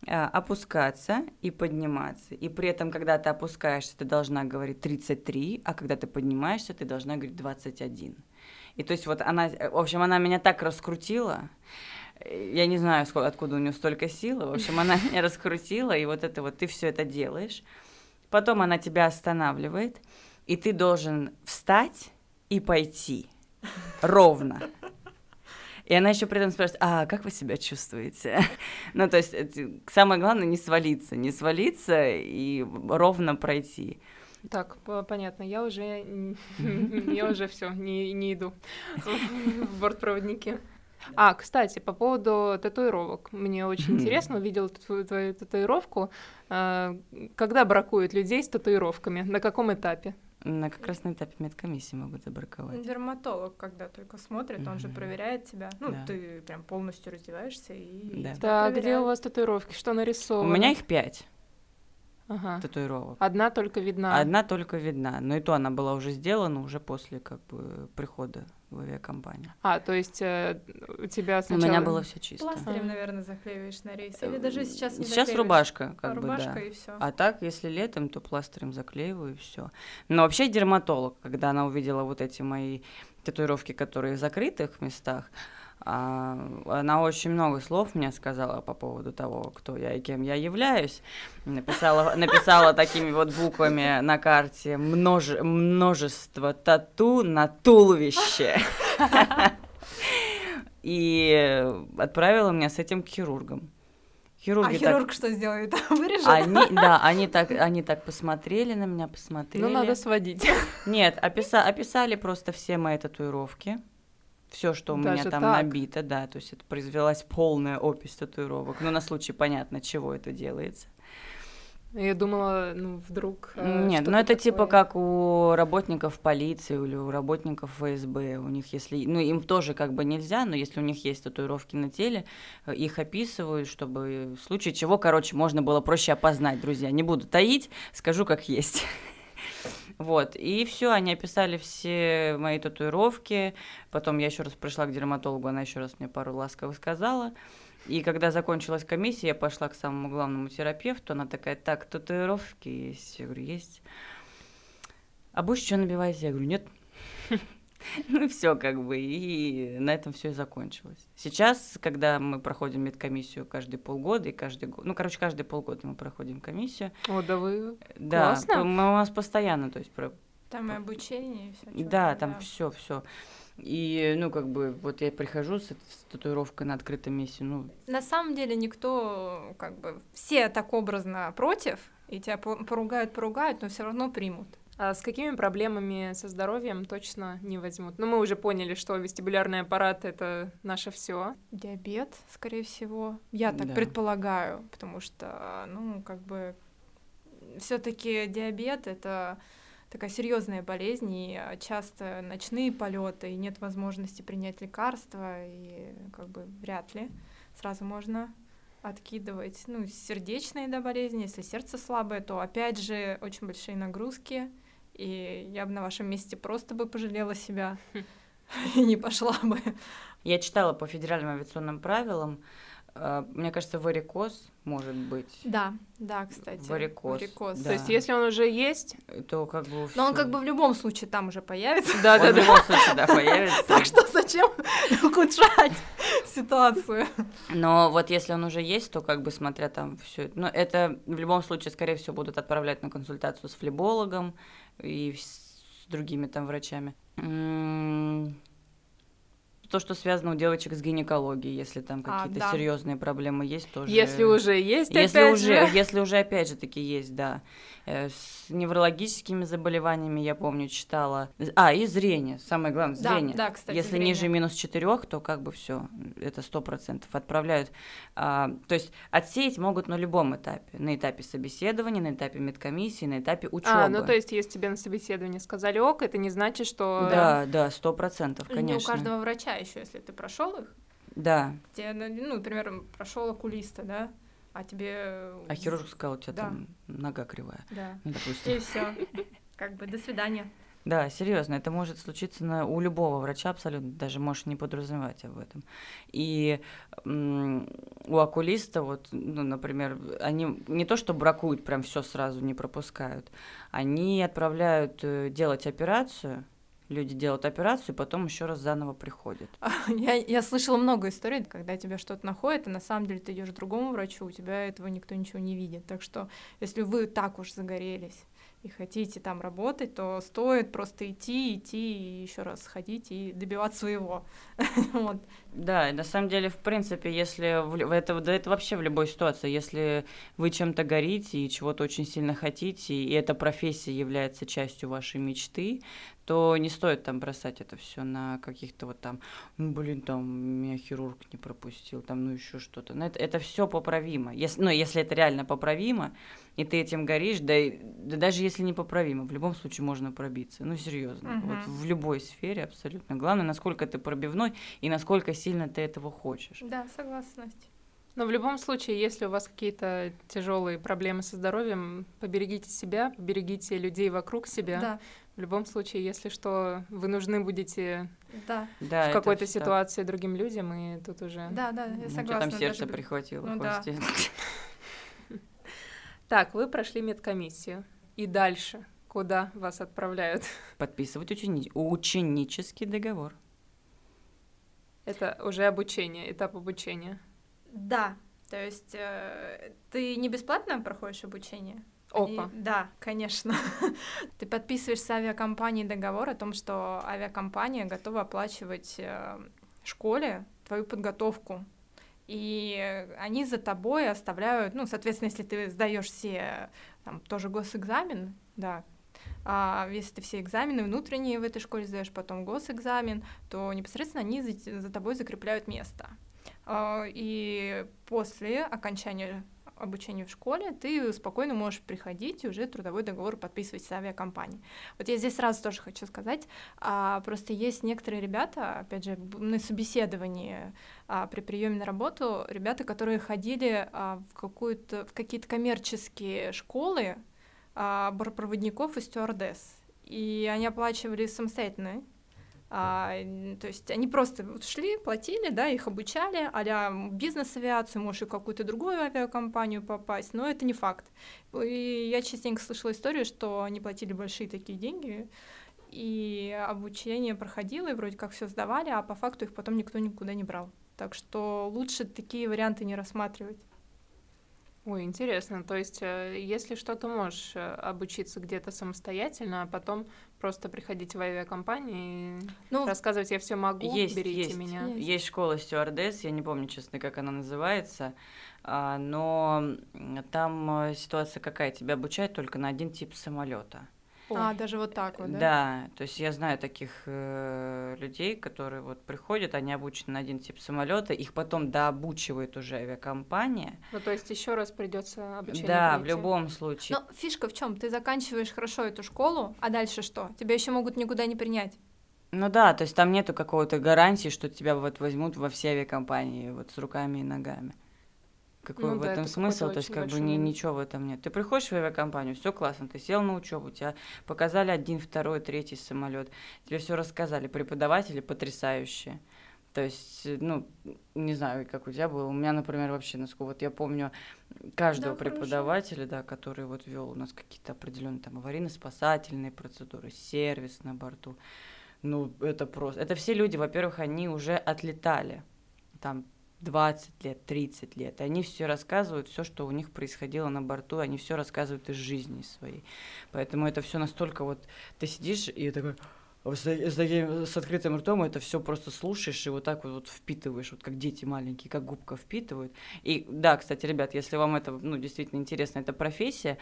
Speaker 1: а, опускаться и подниматься. И при этом, когда ты опускаешься, ты должна говорить 33, а когда ты поднимаешься, ты должна говорить 21. И то есть вот она, э, в общем, она меня так раскрутила, э, я не знаю, откуда у нее столько силы. В общем, она меня раскрутила, и вот это вот ты все это делаешь. Потом она тебя останавливает, и ты должен встать и пойти ровно. И она еще при этом спрашивает, а как вы себя чувствуете? ну, то есть это- самое главное не свалиться, не свалиться и ровно пройти.
Speaker 3: Так, по- понятно, я уже, я уже все, не, не иду в бортпроводники. А, кстати, по поводу татуировок. Мне очень интересно, увидела твою, татуировку. А, Когда бракуют людей с татуировками? На каком этапе?
Speaker 1: На как раз на этапе медкомиссии могут забраковать.
Speaker 2: Дерматолог, когда только смотрит, он же проверяет тебя. Ну,
Speaker 1: Да.
Speaker 2: ты прям полностью раздеваешься и...
Speaker 1: Да.
Speaker 3: Так, где
Speaker 2: проверяют.
Speaker 3: у вас татуировки? Что
Speaker 1: У
Speaker 3: нарисовано?
Speaker 1: меня их пять
Speaker 3: Ага.
Speaker 1: татуировок.
Speaker 3: Одна только видна.
Speaker 1: Одна только видна, но и то она была уже сделана уже после как бы прихода в авиакомпанию.
Speaker 3: А, то есть э, у тебя
Speaker 1: У
Speaker 3: сначала...
Speaker 1: меня было все чисто.
Speaker 2: Пластырем,
Speaker 3: А.
Speaker 2: наверное, заклеиваешь на рейс. Или даже сейчас не
Speaker 1: Сейчас
Speaker 2: заклеиваешь.
Speaker 1: рубашка,
Speaker 2: А,
Speaker 1: как бы,
Speaker 2: рубашка
Speaker 1: да.
Speaker 2: и все.
Speaker 1: А так, если летом, то пластырем заклеиваю и все. Но вообще дерматолог, когда она увидела вот эти мои татуировки, которые в закрытых местах, а, она очень много слов мне сказала по поводу того, кто я и кем я являюсь. Написала, написала такими вот буквами на карте множе- множество тату на туловище. И отправила меня с этим к хирургам. Хирурги
Speaker 2: А
Speaker 1: так-
Speaker 2: хирург что сделает? Вырежет?
Speaker 1: они, да, они так, они так посмотрели на меня, посмотрели.
Speaker 3: Ну, надо сводить.
Speaker 1: Нет, описа- описали просто все мои татуировки. Все, что у меня
Speaker 3: Даже
Speaker 1: там
Speaker 3: так?
Speaker 1: набито, да, то есть это произвелась полная опись татуировок. Ну, на случай понятно, чего это делается.
Speaker 3: Я думала, ну, вдруг... э,
Speaker 1: Нет, ну это типа
Speaker 3: такое.
Speaker 1: как у работников полиции или у работников ФСБ. У них если, ну им тоже как бы нельзя, но если у них есть татуировки на теле, э, их описывают, чтобы в случае чего, короче, можно было проще опознать, друзья. Не буду таить, скажу как есть. Вот, и все, они описали все мои татуировки. Потом я еще раз пришла к дерматологу, она еще раз мне пару ласковых сказала. И когда закончилась комиссия, я пошла к самому главному терапевту. Она такая, так, татуировки есть? Я говорю, есть. а будешь что набивать? Я говорю, нет. Ну и все, как бы, и на этом все и закончилось. Сейчас, когда мы проходим медкомиссию каждые полгода и каждый год, ну, короче, каждые полгода мы проходим комиссию.
Speaker 3: О, да вы...
Speaker 1: Да,
Speaker 3: Классно.
Speaker 1: мы у нас постоянно, то есть, про-
Speaker 2: Там и обучение, и все.
Speaker 1: да, там все, все. И, ну, как бы, вот я прихожу с, с татуировкой на открытом месте, ну,
Speaker 2: На самом деле никто, как бы, все так образно против, и тебя по- поругают, поругают, но все равно примут.
Speaker 3: А с какими проблемами со здоровьем точно не возьмут? Ну, мы уже поняли, что вестибулярный аппарат — это наше все.
Speaker 2: Диабет, скорее всего. Я так
Speaker 1: Да.
Speaker 2: предполагаю, потому что, ну, как бы, все-таки диабет это такая серьезная болезнь, и часто ночные полеты, и нет возможности принять лекарства, и как бы вряд ли сразу можно откидывать. Ну, сердечные да, болезни, если сердце слабое, то опять же очень большие нагрузки, и я бы на вашем месте просто бы пожалела себя и не пошла бы.
Speaker 1: я читала по федеральным авиационным правилам, мне кажется, варикоз может быть,
Speaker 2: Да, да, кстати.
Speaker 1: Варикоз,
Speaker 2: Варикоз.
Speaker 1: да.
Speaker 3: То есть, если он уже есть,
Speaker 1: то как бы
Speaker 2: Но он как бы в любом случае там уже появится.
Speaker 1: Он в
Speaker 3: да-да-да.
Speaker 1: любом случае, да, появится.
Speaker 2: Так что зачем ухудшать ситуацию?
Speaker 1: Но вот если он уже есть, то как бы смотря там все, ну это в любом случае, скорее всего, будут отправлять на консультацию с флебологом и с другими там врачами. То, что связано у девочек с гинекологией, если там
Speaker 2: А,
Speaker 1: какие-то
Speaker 2: да.
Speaker 1: серьезные проблемы есть, тоже.
Speaker 3: если уже есть,
Speaker 1: если
Speaker 3: опять
Speaker 1: уже,
Speaker 3: же.
Speaker 1: если уже опять же таки есть, да. Э, С неврологическими заболеваниями, я помню, читала. А, и зрение, самое главное,
Speaker 2: Да,
Speaker 1: зрение.
Speaker 2: да, кстати,
Speaker 1: Если
Speaker 2: зрение.
Speaker 1: ниже минус 4, то как бы все, это сто процентов отправляют. А, то есть отсеять могут на любом этапе. На этапе собеседования, на этапе медкомиссии, на этапе учебы.
Speaker 3: А, ну то есть, если тебе на собеседовании сказали ок, это не значит, что...
Speaker 1: Да, да, сто процентов,
Speaker 2: Не у
Speaker 1: конечно.
Speaker 2: каждого врача еще, если ты прошел их.
Speaker 1: Да.
Speaker 2: Тебе, ну, например, прошел окулиста, да, а тебе...
Speaker 1: А хирург сказал, у тебя
Speaker 2: Да.
Speaker 1: там нога кривая.
Speaker 2: Да.
Speaker 1: Ну, допустим.
Speaker 2: И все. Как бы до свидания.
Speaker 1: Да, серьезно, это может случиться на, у любого врача абсолютно, даже можешь не подразумевать об этом. И м, у окулиста, вот, ну, например, они не то что бракуют, прям все сразу не пропускают, они отправляют э, делать операцию, люди делают операцию, потом еще раз заново приходят.
Speaker 2: Я, я слышала много историй, когда тебя что-то находит, и на самом деле ты идешь другому врачу, у тебя этого никто ничего не видит. Так что, если вы так уж загорелись и хотите там работать, то стоит просто идти, идти и еще раз ходить и добиваться своего. Вот.
Speaker 1: Да, на самом деле, в принципе, если в, это, да это вообще в любой ситуации, если вы чем-то горите и чего-то очень сильно хотите, и эта профессия является частью вашей мечты, то не стоит там бросать это все на каких-то вот там, ну, блин, там меня хирург не пропустил, там, ну, еще что-то. Но это, это все поправимо. Если, ну, если это реально поправимо, и ты этим горишь, да, и- да даже если не поправимо, в любом случае можно пробиться. Ну, серьезно.
Speaker 2: Мгм.
Speaker 1: Вот в любой сфере абсолютно. Главное, насколько ты пробивной и насколько сильно ты этого хочешь.
Speaker 2: Да, согласна, Настя.
Speaker 3: Но в любом случае, если у вас какие-то тяжелые проблемы со здоровьем, поберегите себя, поберегите людей вокруг себя.
Speaker 2: Да,
Speaker 3: В любом случае, если что, вы нужны будете
Speaker 2: да,
Speaker 3: в какой-то
Speaker 1: всё так.
Speaker 3: ситуации другим людям, и тут уже...
Speaker 2: да, да, я
Speaker 1: Ну, у тебя
Speaker 2: согласна.
Speaker 1: там сердце
Speaker 2: даже-
Speaker 1: прихватило
Speaker 2: Ну да.
Speaker 3: Так, вы прошли медкомиссию. И дальше? Куда вас отправляют?
Speaker 1: Подписывать учени- ученический договор.
Speaker 3: Это уже обучение, этап обучения.
Speaker 2: Да, то есть э, ты не бесплатно проходишь обучение?
Speaker 3: Опа.
Speaker 2: Да, конечно. Ты подписываешь с авиакомпанией договор о том, что авиакомпания готова оплачивать э, школе твою подготовку. И они за тобой оставляют, ну, соответственно, если ты сдаешь все, там, тоже госэкзамен, да, а если ты все экзамены внутренние в этой школе сдаешь, потом госэкзамен, то непосредственно они за, за тобой закрепляют место. А, И после окончания обучения в школе ты спокойно можешь приходить и уже трудовой договор подписывать с авиакомпанией. Вот я здесь сразу тоже хочу сказать, а, просто есть некоторые ребята, опять же, на собеседовании а, при приеме на работу, ребята, которые ходили а, в, какую-то, в какие-то коммерческие школы а, бортпроводников и стюардесс. И они оплачивали самостоятельно А, то есть они просто шли, платили, да, их обучали, а бизнес-авиацию, можешь и какую-то другую авиакомпанию попасть, но это не факт. И я частенько слышала историю, что они платили большие такие деньги, и обучение проходило, и вроде как все сдавали, а по факту их потом никто никуда не брал. Так что лучше такие варианты не рассматривать.
Speaker 3: Ой, интересно. То есть, э, если что-то можешь э, обучиться где-то самостоятельно, а потом просто приходить в авиакомпанию и
Speaker 2: Ну,
Speaker 3: рассказывать, я все могу,
Speaker 1: Есть,
Speaker 3: берите
Speaker 1: есть.
Speaker 3: меня.
Speaker 2: Есть.
Speaker 1: Есть школа стюардесс, я не помню, честно, как она называется, а, но там э, ситуация какая? Тебя обучают только на один тип самолета.
Speaker 2: А, даже вот так вот, да?
Speaker 1: Да, то есть я знаю таких э, людей, которые вот приходят, они обучены на один тип самолета, их потом дообучивает уже авиакомпания.
Speaker 3: Ну, то есть еще раз придется обучение
Speaker 1: да, в
Speaker 3: пройти.
Speaker 1: любом случае.
Speaker 2: Но фишка в чем? Ты заканчиваешь хорошо эту школу, а дальше что? Тебя еще могут никуда не принять.
Speaker 1: Ну да, то есть там нету какого-то гарантии, что тебя вот возьмут во все авиакомпании вот с руками и ногами. Какой
Speaker 3: Ну
Speaker 1: в
Speaker 3: да,
Speaker 1: этом
Speaker 3: это
Speaker 1: смысл? То есть как бы ни- ничего в этом нет. Ты приходишь в авиакомпанию, все классно, ты сел на учебу, тебя показали один, второй, третий самолет, тебе все рассказали, преподаватели потрясающие. То есть, э, ну, не знаю, как у тебя было. У меня, например, вообще, насколько вот я помню каждого
Speaker 2: Да, хорошо.
Speaker 1: преподавателя, да, который вот вел у нас какие-то определенные там аварийно-спасательные процедуры, сервис на борту. Ну, это просто... Это все люди, во-первых, они уже отлетали. Там 20 лет, 30 лет. Они все рассказывают, все, что у них происходило на борту, они все рассказывают из жизни своей. Поэтому это все настолько вот... Ты сидишь и такой... с, с таким- с открытым ртом это все просто слушаешь и вот так вот, вот впитываешь, вот как дети маленькие, как губка впитывают. И да, кстати, ребят, если вам это ну, действительно интересно, эта профессия,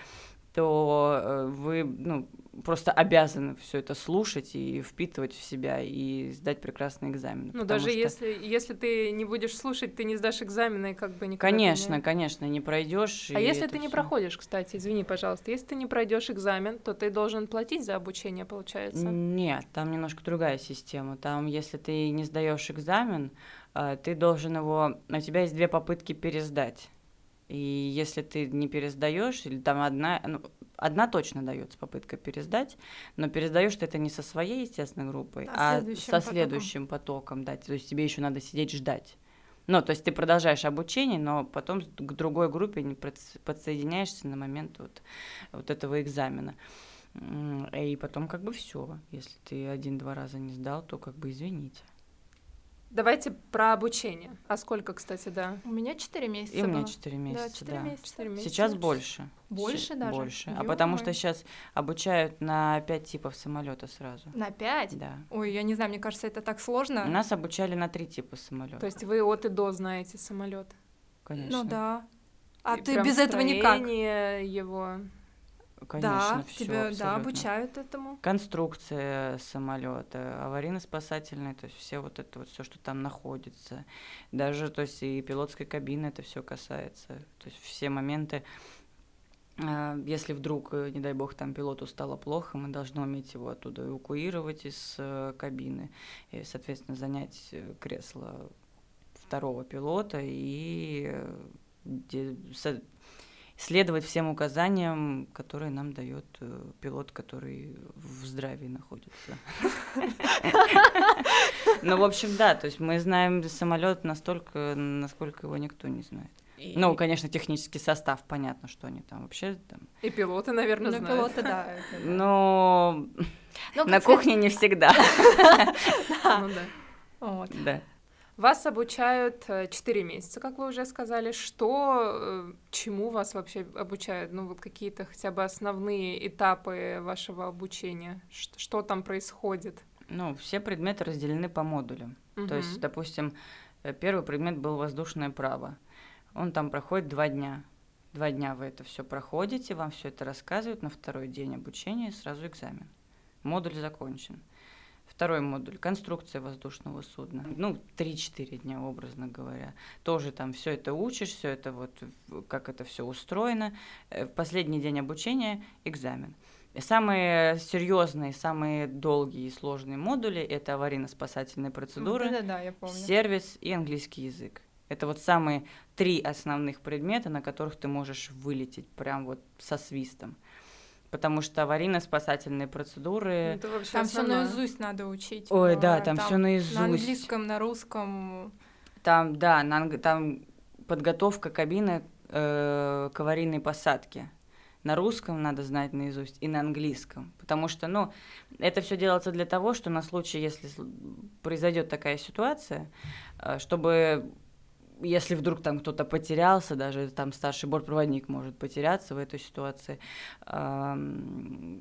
Speaker 1: то э, вы ну, просто обязаны все это слушать и впитывать в себя и сдать прекрасные экзамены.
Speaker 3: Ну, даже
Speaker 1: что-
Speaker 3: если, если ты не будешь слушать, ты не сдашь экзамены, и как бы никогда
Speaker 1: Конечно,
Speaker 3: не-
Speaker 1: конечно, не пройдешь.
Speaker 3: А если ты не проходишь, кстати, извини, пожалуйста, если ты не пройдешь экзамен, то ты должен платить за обучение, получается.
Speaker 1: Нет, там немножко другая система. Там, если ты не сдаешь экзамен, э, ты должен его. У тебя есть две попытки пересдать. И если ты не пересдаешь, или там одна, ну, одна точно дается попытка пересдать, но пересдаешь ты это не со своей, естественно, группой,
Speaker 2: А
Speaker 1: а,
Speaker 2: следующим
Speaker 1: со
Speaker 2: потоком.
Speaker 1: следующим потоком, да. То есть тебе еще надо сидеть ждать. Ну, то есть ты продолжаешь обучение, но потом к другой группе не подс- подсоединяешься на момент вот, вот этого экзамена. И потом как бы все. Если ты один-два раза не сдал, то как бы извините.
Speaker 3: Давайте про обучение. А сколько, кстати, да?
Speaker 2: У меня 4 месяца
Speaker 1: И у меня
Speaker 2: было.
Speaker 1: 4
Speaker 2: Да,
Speaker 1: месяца,
Speaker 2: 4
Speaker 1: да.
Speaker 2: месяца.
Speaker 3: Четыре месяца.
Speaker 1: Сейчас больше.
Speaker 2: Больше даже?
Speaker 1: Больше. А потому что сейчас обучают на 5 типов самолета сразу.
Speaker 2: На 5?
Speaker 1: Да.
Speaker 2: Ой, я не знаю, мне кажется, это так сложно.
Speaker 1: Нас обучали на 3 типа самолета.
Speaker 3: То есть вы от и до знаете самолет.
Speaker 1: конечно.
Speaker 2: Ну да. А
Speaker 3: И
Speaker 2: ты без этого никак.
Speaker 3: его.
Speaker 1: Конечно,
Speaker 2: да,
Speaker 1: всё
Speaker 2: тебя да,
Speaker 1: абсолютно.
Speaker 2: обучают этому.
Speaker 1: Конструкция самолета, аварийно-спасательная, то есть все вот это вот все, что там находится. Даже, то есть и пилотской кабины это все касается. То есть все моменты. а, Если вдруг, э, не дай бог, там пилоту стало плохо, мы должны уметь его оттуда эвакуировать из э, кабины и, соответственно, занять э, кресло второго пилота и э, следовать всем указаниям, которые нам дает э, пилот, который в здравии находится. Ну, в общем, да, то есть мы знаем самолет настолько, насколько его никто не знает. Ну, конечно, технический состав, понятно, что они там вообще там.
Speaker 3: И пилоты, наверное,
Speaker 2: Ну,
Speaker 3: знают.
Speaker 2: пилоты, да.
Speaker 1: Но
Speaker 2: Ну,
Speaker 1: на кухне не всегда.
Speaker 3: Ну да.
Speaker 1: Да.
Speaker 3: Вас обучают 4 месяца, как вы уже сказали. Что, э, чему вас вообще обучают? Ну, вот какие-то хотя бы основные этапы вашего обучения. Ш- Что там происходит?
Speaker 1: Ну, все предметы разделены по модулям. То есть, допустим, э, первый предмет был воздушное право. Он там проходит два дня. Два дня вы это все проходите, вам все это рассказывают. На второй день обучения сразу экзамен. Модуль закончен. Второй модуль конструкция воздушного судна. Ну, 3-4 дня, образно говоря. Тоже там все это учишь, все это вот, как это все устроено. Э, последний день обучения экзамен. Самые серьезные, самые долгие и сложные модули это аварийно-спасательные процедуры,
Speaker 2: Да-да-да, я помню.
Speaker 1: сервис и английский язык. Это вот самые три основных предмета, на которых ты можешь вылететь прям вот со свистом. Потому что аварийно-спасательные процедуры...
Speaker 3: Это вообще
Speaker 2: Там все наизусть надо учить.
Speaker 1: Ой, да,
Speaker 2: э,
Speaker 1: там всё наизусть.
Speaker 2: На английском, на русском.
Speaker 1: Там, да, на там подготовка кабины э, к аварийной посадке. На русском надо знать наизусть и на английском. Потому что, ну, это все делается для того, что на случай, если произойдет такая ситуация, э, чтобы если вдруг там кто-то потерялся, даже там старший бортпроводник может потеряться в этой ситуации,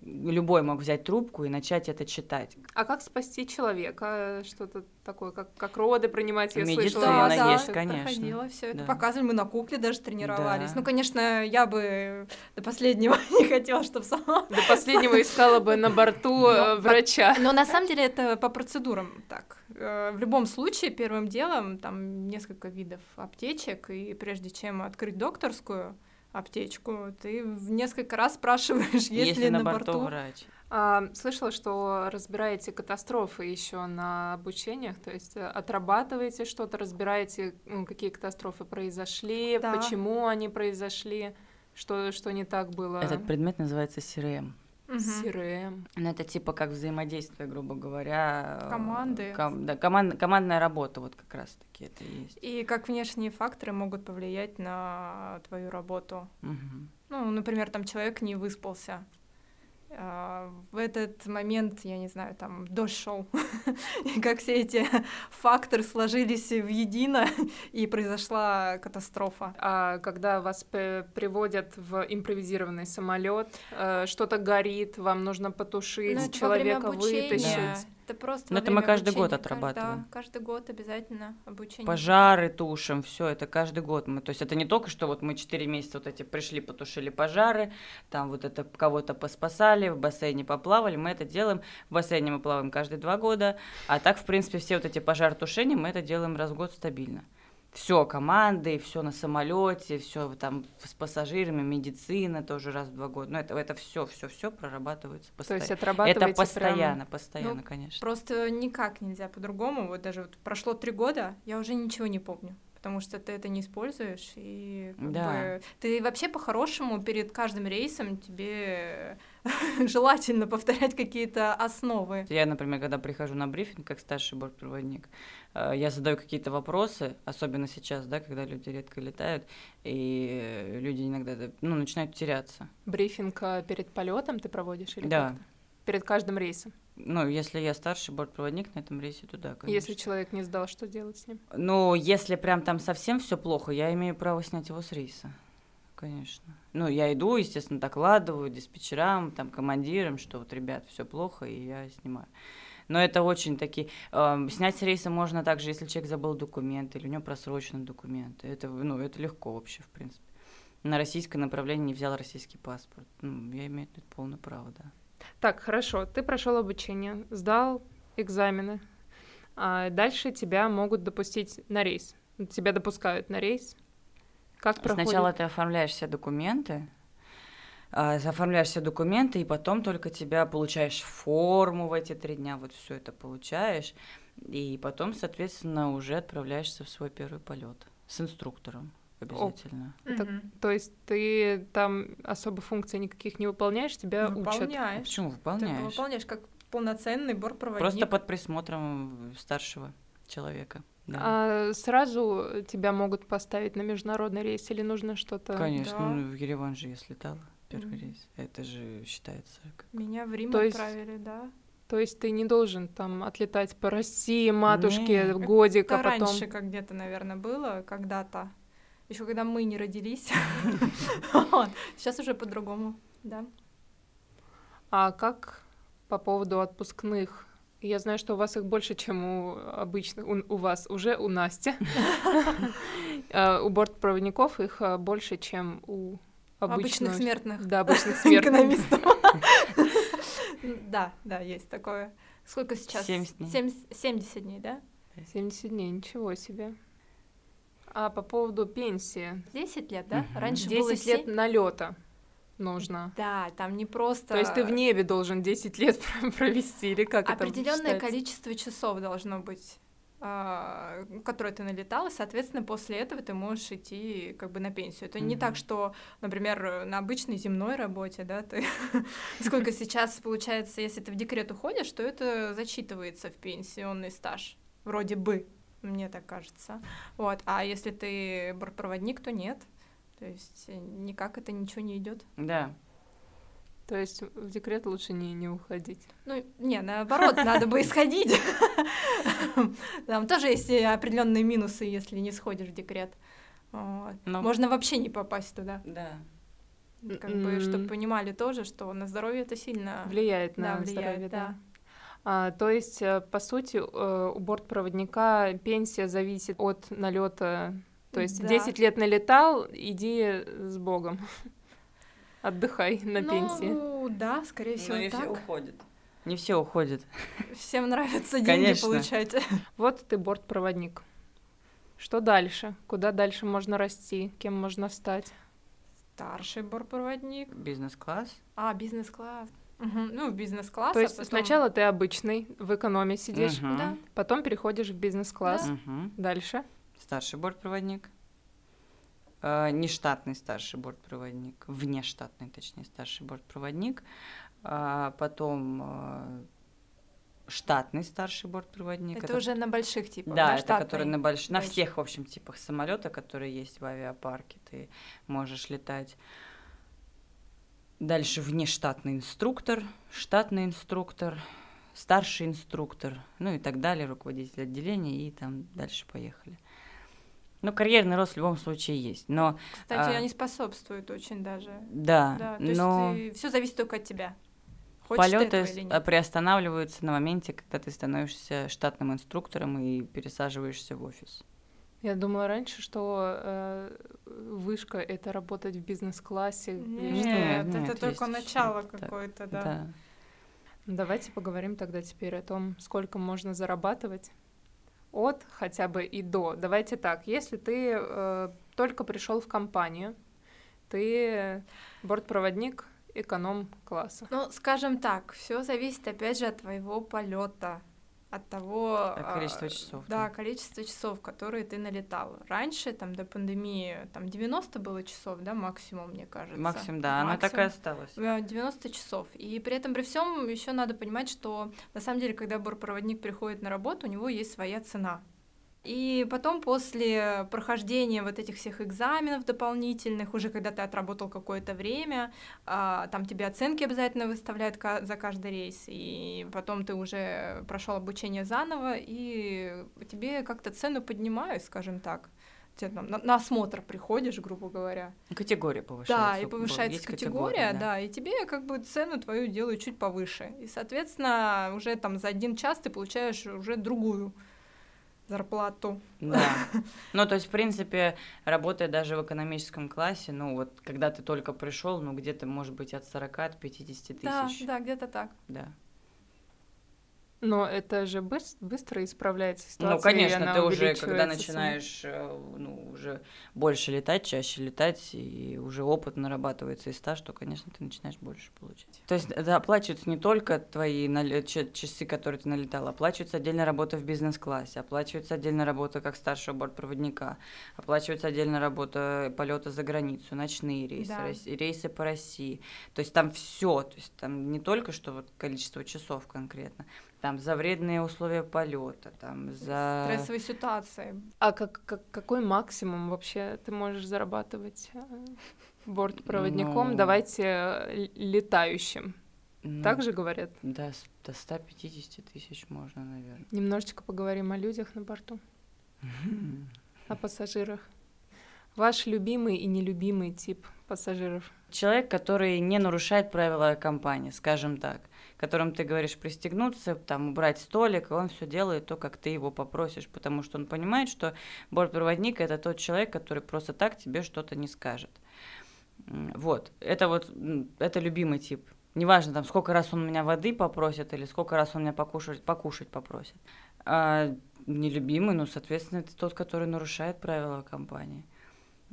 Speaker 1: любой мог взять трубку и начать это читать.
Speaker 3: А как спасти человека? Что-то такое, как, как роды принимать, я
Speaker 1: Медицина
Speaker 3: слышала.
Speaker 1: Медицина
Speaker 2: да,
Speaker 1: есть,
Speaker 2: да,
Speaker 1: конечно.
Speaker 2: проходила все это.
Speaker 1: Да.
Speaker 2: Показывали, мы на кукле даже тренировались.
Speaker 1: Да.
Speaker 2: Ну, конечно, я бы до последнего не хотела, чтобы сама.
Speaker 3: До последнего искала бы на борту э,
Speaker 2: Ну,
Speaker 3: врача.
Speaker 2: Но на самом деле это по процедурам так. Э, В любом случае, первым делом там несколько видов аптечек, и прежде чем открыть докторскую аптечку, ты в несколько раз спрашиваешь, есть ли
Speaker 1: на,
Speaker 2: на
Speaker 1: борту,
Speaker 2: борту
Speaker 1: врач.
Speaker 3: А, слышала, что разбираете катастрофы еще на обучениях, то есть э, отрабатываете что-то, разбираете, какие катастрофы произошли,
Speaker 2: Да.
Speaker 3: почему они произошли, что, что не так было.
Speaker 1: Этот предмет называется CRM.
Speaker 2: Мгм.
Speaker 3: CRM.
Speaker 1: Ну, это типа как взаимодействие, грубо говоря. э,
Speaker 2: Команды.
Speaker 1: ком- да, команд- командная работа вот как раз-таки это и есть.
Speaker 2: И как внешние факторы могут повлиять на твою работу.
Speaker 1: Мгм.
Speaker 2: Ну, например, там человек не выспался. А, В этот момент, я не знаю, там дождь шел, и как все эти факторы сложились в едино, и произошла катастрофа.
Speaker 3: А когда вас п- приводят в импровизированный самолет, что-то горит, вам нужно потушить,
Speaker 2: Ну,
Speaker 3: человека вытащить.
Speaker 2: Это просто во
Speaker 1: это мы каждый год
Speaker 2: обучения.
Speaker 1: Отрабатываем.
Speaker 2: Да, каждый год обязательно обучение.
Speaker 1: Пожары тушим, все это каждый год. Мы, то есть это не только что вот мы 4 месяца вот эти пришли, потушили пожары, там вот это кого-то поспасали, в бассейне поплавали. Мы это делаем. В бассейне мы плаваем каждые два года. А так, в принципе, все вот эти пожаротушения мы это делаем раз в год стабильно. Все команды, все на самолете, все там с пассажирами, медицина тоже раз в два года. Ну, это, это все, все, все прорабатывается
Speaker 3: То
Speaker 1: постоянно.
Speaker 3: есть отрабатываете
Speaker 1: Это
Speaker 3: прям-
Speaker 1: постоянно, постоянно,
Speaker 2: Ну,
Speaker 1: конечно.
Speaker 2: Просто никак нельзя по-другому. Вот даже вот прошло три года, я уже ничего не помню. Потому что ты это не используешь, и как
Speaker 1: Да.
Speaker 2: бы, ты вообще по-хорошему перед каждым рейсом тебе желательно повторять какие-то основы.
Speaker 1: Я, например, когда прихожу на брифинг как старший бортпроводник, э, я задаю какие-то вопросы, особенно сейчас, да, когда люди редко летают, и э, люди иногда ну, начинают теряться.
Speaker 3: Брифинг а, перед полетом ты проводишь или
Speaker 1: Да.
Speaker 3: как-то? Перед каждым рейсом.
Speaker 1: Ну, если я старший бортпроводник на этом рейсе, то да, конечно.
Speaker 3: Если человек не сдал, что делать с ним?
Speaker 1: Ну, если прям там совсем все плохо, я имею право снять его с рейса. Конечно. Ну, я иду, естественно, докладываю диспетчерам, там, командирам, что вот, ребят, все плохо, и я снимаю. Но это очень такие... эм, снять с рейса можно также, если человек забыл документы, или у него просрочены документы. Это, ну, это легко вообще, в принципе. На российское направление не взял российский паспорт. Ну, я имею это полное право, да.
Speaker 3: Так, хорошо, ты прошел обучение, сдал экзамены, а дальше тебя могут допустить на рейс. Тебя допускают на рейс. Как проходит?
Speaker 1: Сначала ты оформляешь все документы, а, оформляешь все документы, и потом только тебя получаешь форму в эти три дня, вот все это получаешь, и потом, соответственно, уже отправляешься в свой первый полет с инструктором обязательно.
Speaker 3: Это-
Speaker 2: Мгм.
Speaker 3: То есть ты там особо функций никаких не выполняешь, тебя учат.
Speaker 1: А
Speaker 2: Выполняешь.
Speaker 1: почему
Speaker 2: Ты
Speaker 1: выполняешь?
Speaker 2: выполняешь как полноценный бортпроводник.
Speaker 1: Просто под присмотром старшего человека. да.
Speaker 3: А сразу тебя могут поставить на международный рейс или нужно что-то?
Speaker 1: Конечно,
Speaker 2: да.
Speaker 1: ну, в Ереван же я слетала первый рейс. Это же считается как
Speaker 2: Меня в Рим
Speaker 3: То есть-
Speaker 2: отправили, да.
Speaker 3: То есть ты не должен там отлетать по России, матушке,
Speaker 1: Не.
Speaker 3: годик, а
Speaker 2: Это
Speaker 3: потом...
Speaker 2: раньше как где-то, наверное, было, когда-то. Еще когда мы не родились. Сейчас уже по-другому, да.
Speaker 3: А как по поводу отпускных? Я знаю, что у вас их больше, чем у обычных, у, у вас, уже у Насти. А, У бортпроводников их а, больше, чем у
Speaker 2: Обычных смертных
Speaker 3: Да, обычных смертных.
Speaker 2: экономистов. Да, да, есть такое. Сколько сейчас?
Speaker 1: 70 дней.
Speaker 2: Семь- 70 дней, да?
Speaker 3: 70 дней, ничего себе. А по поводу пенсии.
Speaker 2: 10 лет, да?
Speaker 1: Мгм.
Speaker 2: Раньше было
Speaker 3: 10 лет налета нужно.
Speaker 2: Да, там не просто...
Speaker 3: То есть ты в небе должен 10 лет провести, или как это
Speaker 2: Определенное количество часов должно быть а, которой ты налетал, и, соответственно, после этого ты можешь идти как бы на пенсию. Это не
Speaker 1: Мгм.
Speaker 2: так, что, например, на обычной земной работе, да, ты сколько сейчас получается, если ты в декрет уходишь, то это зачитывается в пенсионный стаж, вроде бы, мне так кажется. Вот, а если ты бортпроводник, то нет. То есть э, никак это ничего не идет.
Speaker 1: Да.
Speaker 3: То есть в декрет лучше не, не уходить.
Speaker 2: Ну, не, наоборот, надо бы исходить. Там тоже есть и определенные минусы, если не сходишь в декрет.
Speaker 1: Ну.
Speaker 2: Можно вообще не попасть туда.
Speaker 1: Да.
Speaker 2: Как бы, чтобы понимали тоже, что на здоровье это сильно
Speaker 3: Влияет на здоровье, да. А, то есть, э, по сути, э, у бортпроводника пенсия зависит от налета. То есть
Speaker 2: Да.
Speaker 3: 10 лет налетал, иди с Богом. Отдыхай на
Speaker 2: ну,
Speaker 3: пенсии.
Speaker 2: да, скорее всего,
Speaker 1: Но не все
Speaker 2: так.
Speaker 1: уходят. Не все уходят.
Speaker 2: Всем нравится деньги
Speaker 1: Конечно.
Speaker 2: получать.
Speaker 3: Вот ты бортпроводник. Что дальше? Куда дальше можно расти? Кем можно стать?
Speaker 2: Старший бортпроводник.
Speaker 1: Бизнес-класс.
Speaker 2: А, бизнес-класс. Мгм, Ну, бизнес-класс.
Speaker 3: То
Speaker 2: а
Speaker 3: есть
Speaker 2: потом-
Speaker 3: сначала ты обычный, в экономе сидишь,
Speaker 1: Мгм.
Speaker 2: Да.
Speaker 3: потом переходишь в бизнес-класс.
Speaker 1: Мгм.
Speaker 3: Дальше.
Speaker 1: Старший бортпроводник. Э, нештатный старший бортпроводник. Внештатный, точнее, старший бортпроводник. А потом э, штатный старший бортпроводник.
Speaker 2: Это уже на больших типах.
Speaker 1: Да,
Speaker 2: да,
Speaker 1: это
Speaker 2: штатный.
Speaker 1: который на больш... на всех, в общем, типах самолета, которые есть в авиапарке, ты можешь летать. Дальше внештатный инструктор, штатный инструктор, старший инструктор, ну и так далее, руководитель отделения, и там дальше поехали. Ну, карьерный рост в любом случае есть, но
Speaker 2: Кстати,
Speaker 1: а,
Speaker 2: они способствуют очень даже.
Speaker 1: да,
Speaker 2: Да, то
Speaker 1: но
Speaker 2: есть все зависит только от тебя. Хочешь ты
Speaker 1: полеты
Speaker 2: нет.
Speaker 1: приостанавливаются на моменте, когда ты становишься штатным инструктором и пересаживаешься в офис.
Speaker 3: Я думала раньше, что э, вышка это работать в бизнес-классе.
Speaker 2: Нет.
Speaker 1: Нет,
Speaker 2: это
Speaker 1: нет,
Speaker 2: только
Speaker 1: есть ещё
Speaker 2: начало какое-то, да.
Speaker 1: да.
Speaker 3: Ну, Давайте поговорим тогда теперь о том, сколько можно зарабатывать от хотя бы и до. Давайте так, если ты э, только пришел в компанию, ты бортпроводник эконом-класса.
Speaker 2: Ну, скажем так, все зависит опять же от твоего полета, от того
Speaker 1: количества
Speaker 2: а,
Speaker 1: часов,
Speaker 2: Да,
Speaker 1: да.
Speaker 2: количество часов, которые ты налетал. Раньше, там до пандемии, там 90 было часов, да, максимум, мне кажется.
Speaker 1: Максим, да, она так и
Speaker 2: Максимум.
Speaker 1: осталась.
Speaker 2: Э, 90 часов. И при этом, при всем, еще надо понимать, что на самом деле, когда бортпроводник приходит на работу, у него есть своя цена. И потом, после прохождения вот этих всех экзаменов дополнительных, уже когда ты отработал какое-то время, а, там тебе оценки обязательно выставляют за каждый рейс, и потом ты уже прошел обучение заново, и тебе как-то цену поднимают, скажем так. Тебе там на, на осмотр приходишь, грубо говоря.
Speaker 1: Категория повышается.
Speaker 2: Да, и повышается
Speaker 1: есть
Speaker 2: категория, да. и тебе как бы цену твою делают чуть повыше. И, соответственно, уже там за один час ты получаешь уже другую зарплату.
Speaker 1: Да. Ну, то есть, в принципе, работая даже в экономическом классе, ну, вот, когда ты только пришел, ну, где-то, может быть, от 40 от 50
Speaker 2: Да,
Speaker 1: тысяч.
Speaker 2: да, где-то так.
Speaker 1: Да.
Speaker 3: Но это же быс- быстро исправляется ситуация.
Speaker 1: Ну, конечно, ты уже, когда начинаешь, э, ну, уже больше летать, чаще летать, и уже опыт нарабатывается и стаж, то, конечно, ты начинаешь больше получать. То есть это оплачиваются не только твои часы, которые ты налетал, оплачивается отдельная работа в бизнес-классе, оплачивается отдельная работа как старшего бортпроводника, оплачивается отдельная работа полета за границу, ночные рейсы,
Speaker 2: Да.
Speaker 1: рейс- рейсы по России. То есть там все, то есть там не только что вот количество часов конкретно, там за вредные условия полета, там за...
Speaker 2: Стрессовые ситуации.
Speaker 3: А как, как- какой максимум вообще ты можешь зарабатывать э, бортпроводником?
Speaker 1: Ну.
Speaker 3: Давайте э, летающим.
Speaker 1: Ну,
Speaker 3: Так же говорят?
Speaker 1: До, с- до 150 тысяч можно, наверное.
Speaker 3: Немножечко поговорим о людях на борту, о пассажирах. Ваш любимый и нелюбимый тип пассажиров.
Speaker 1: Человек, который не нарушает правила компании, скажем так, которым ты говоришь пристегнуться, там убрать столик, и он все делает то, как ты его попросишь, потому что он понимает, что бортпроводник это тот человек, который просто так тебе что-то не скажет. Вот, это вот, это любимый тип. Неважно, там, сколько раз он меня воды попросит или сколько раз он меня покушать, покушать попросит. А нелюбимый, ну, соответственно, это тот, который нарушает правила компании.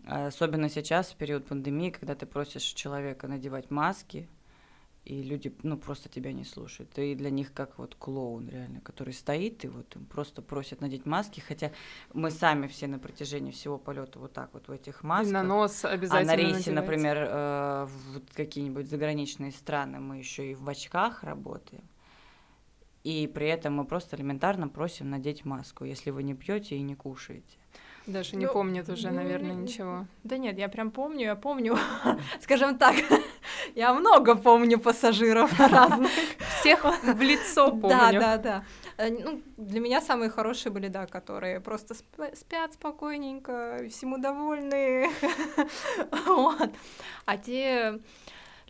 Speaker 1: А Особенно сейчас, в период пандемии, когда ты просишь человека надевать маски, И люди, ну, просто тебя не слушают. Ты для них как вот клоун реально, который стоит и вот им просто просят надеть маски, хотя мы сами все на протяжении всего полета вот так вот в этих
Speaker 3: И
Speaker 1: масках.
Speaker 3: на нос
Speaker 1: А
Speaker 3: обязательно
Speaker 1: на рейсе,
Speaker 3: надевайте.
Speaker 1: например, э, в какие-нибудь заграничные страны мы еще и в очках работаем. И при этом мы просто элементарно просим надеть маску, если вы не пьете и не кушаете.
Speaker 3: Даже не
Speaker 2: Ну,
Speaker 3: помнит уже,
Speaker 2: ну,
Speaker 3: наверное,
Speaker 2: не-
Speaker 3: ничего.
Speaker 2: Да нет, я прям помню, я помню, скажем так, я много помню пассажиров разных.
Speaker 3: Всех в лицо
Speaker 2: Да,
Speaker 3: помню.
Speaker 2: да, да. Э, Ну, для меня самые хорошие были, да, которые просто сп- спят спокойненько, всему довольны. Вот. А те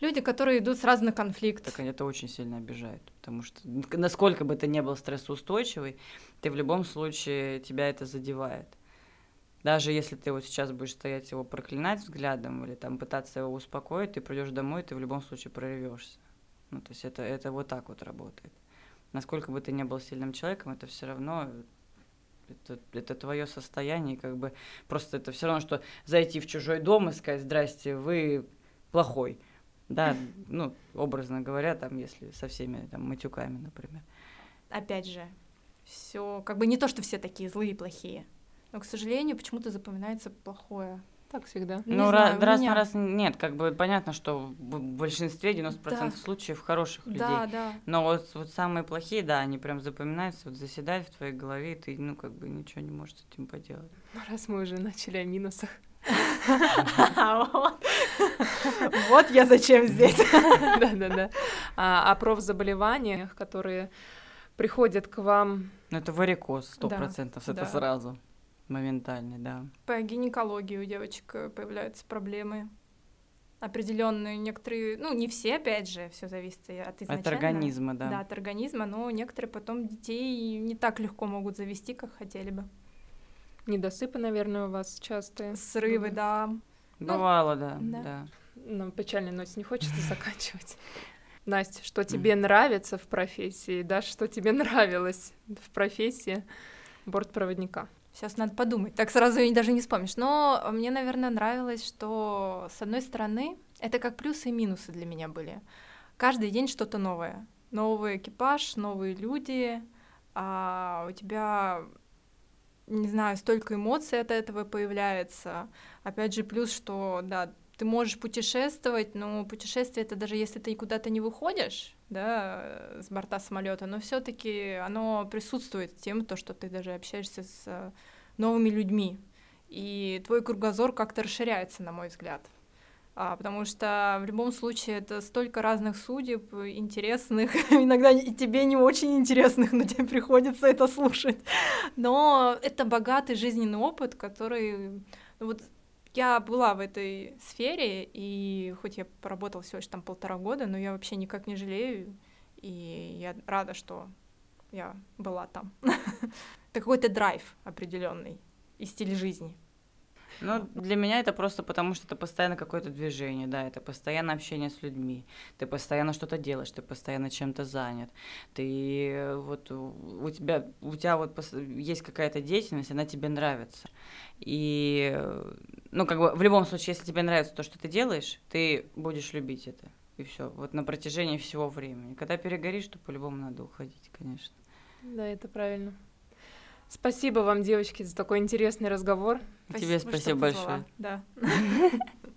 Speaker 2: люди, которые идут сразу на конфликт.
Speaker 1: Так это очень сильно обижает, потому что н- насколько бы ты не был стрессоустойчивый, ты в любом случае тебя это задевает. Даже если ты вот сейчас будешь стоять его проклинать взглядом или там пытаться его успокоить, ты придешь домой, ты в любом случае прорвешься. Ну, то есть это, это вот так вот работает. Насколько бы ты не был сильным человеком, это все равно это, это твое состояние, как бы просто это все равно, что зайти в чужой дом и сказать, здрасте, вы плохой. Да, ну, образно говоря, там, если со всеми там матюками, например.
Speaker 2: Опять же, все как бы не то, что все такие злые и плохие. Но, к сожалению, почему-то запоминается плохое.
Speaker 3: Так всегда.
Speaker 1: Ну,
Speaker 2: знаю,
Speaker 1: ра-
Speaker 2: у
Speaker 1: раз
Speaker 2: меня-
Speaker 1: на раз нет, как бы понятно, что в большинстве, 90%
Speaker 2: Да.
Speaker 1: случаев хороших людей.
Speaker 2: Да, да.
Speaker 1: Но вот, вот самые плохие, да, они прям запоминаются, вот заседают в твоей голове, и ты, ну, как бы ничего не можешь с этим поделать.
Speaker 3: Ну, раз мы уже начали о минусах.
Speaker 2: Вот. Я зачем здесь.
Speaker 3: Да-да-да. А О профзаболеваниях, которые приходят к вам
Speaker 1: Ну, это варикоз, сто процентов, это сразу, моментальный, да.
Speaker 2: По гинекологии у девочек э, появляются проблемы определенные, некоторые, ну не все, опять же, все зависит и от изначально.
Speaker 1: От организма, да.
Speaker 2: Да, от организма, но некоторые потом детей не так легко могут завести, как хотели бы.
Speaker 3: недосыпы, наверное, у вас частые.
Speaker 2: Срывы,
Speaker 3: Бывает.
Speaker 2: да.
Speaker 1: Бывало, да,
Speaker 2: да.
Speaker 1: да.
Speaker 3: На печальной ноте не хочется заканчивать. Настя, что тебе нравится в профессии, да, что тебе нравилось в профессии бортпроводника?
Speaker 2: Сейчас надо подумать. Так сразу и даже не вспомнишь. Но мне, наверное, нравилось, что, с одной стороны, это как плюсы и минусы для меня были. Каждый день что-то новое. Новый экипаж, новые люди. А у тебя, не знаю, столько эмоций от этого появляется. Опять же, плюс, что, да, ты можешь путешествовать, но путешествие это даже если ты куда-то не выходишь, да, с борта самолета, но все-таки оно присутствует тем, то, что ты даже общаешься с новыми людьми. И твой кругозор как-то расширяется, на мой взгляд. А, потому что в любом случае это столько разных судеб, интересных, иногда и тебе не очень интересных, но тебе приходится это слушать. Но это богатый жизненный опыт, который... ну Вот я была в этой сфере, и хоть я поработала всего лишь там полтора года, но я вообще никак не жалею, и я рада, что я была там. Это какой-то драйв определенный и стиль жизни.
Speaker 1: Ну, для меня это просто потому, что это постоянно какое-то движение, да, это постоянно общение с людьми, ты постоянно что-то делаешь, ты постоянно чем-то занят, ты вот у тебя, у тебя вот есть какая-то деятельность, она тебе нравится, и, ну, как бы в любом случае, если тебе нравится то, что ты делаешь, ты будешь любить это, и все, вот на протяжении всего времени. Когда перегоришь, то по-любому надо уходить, конечно.
Speaker 3: Да, это правильно. Спасибо вам, девочки, за такой интересный разговор.
Speaker 1: Тебе спасибо
Speaker 2: позвала.
Speaker 1: большое.
Speaker 2: Да.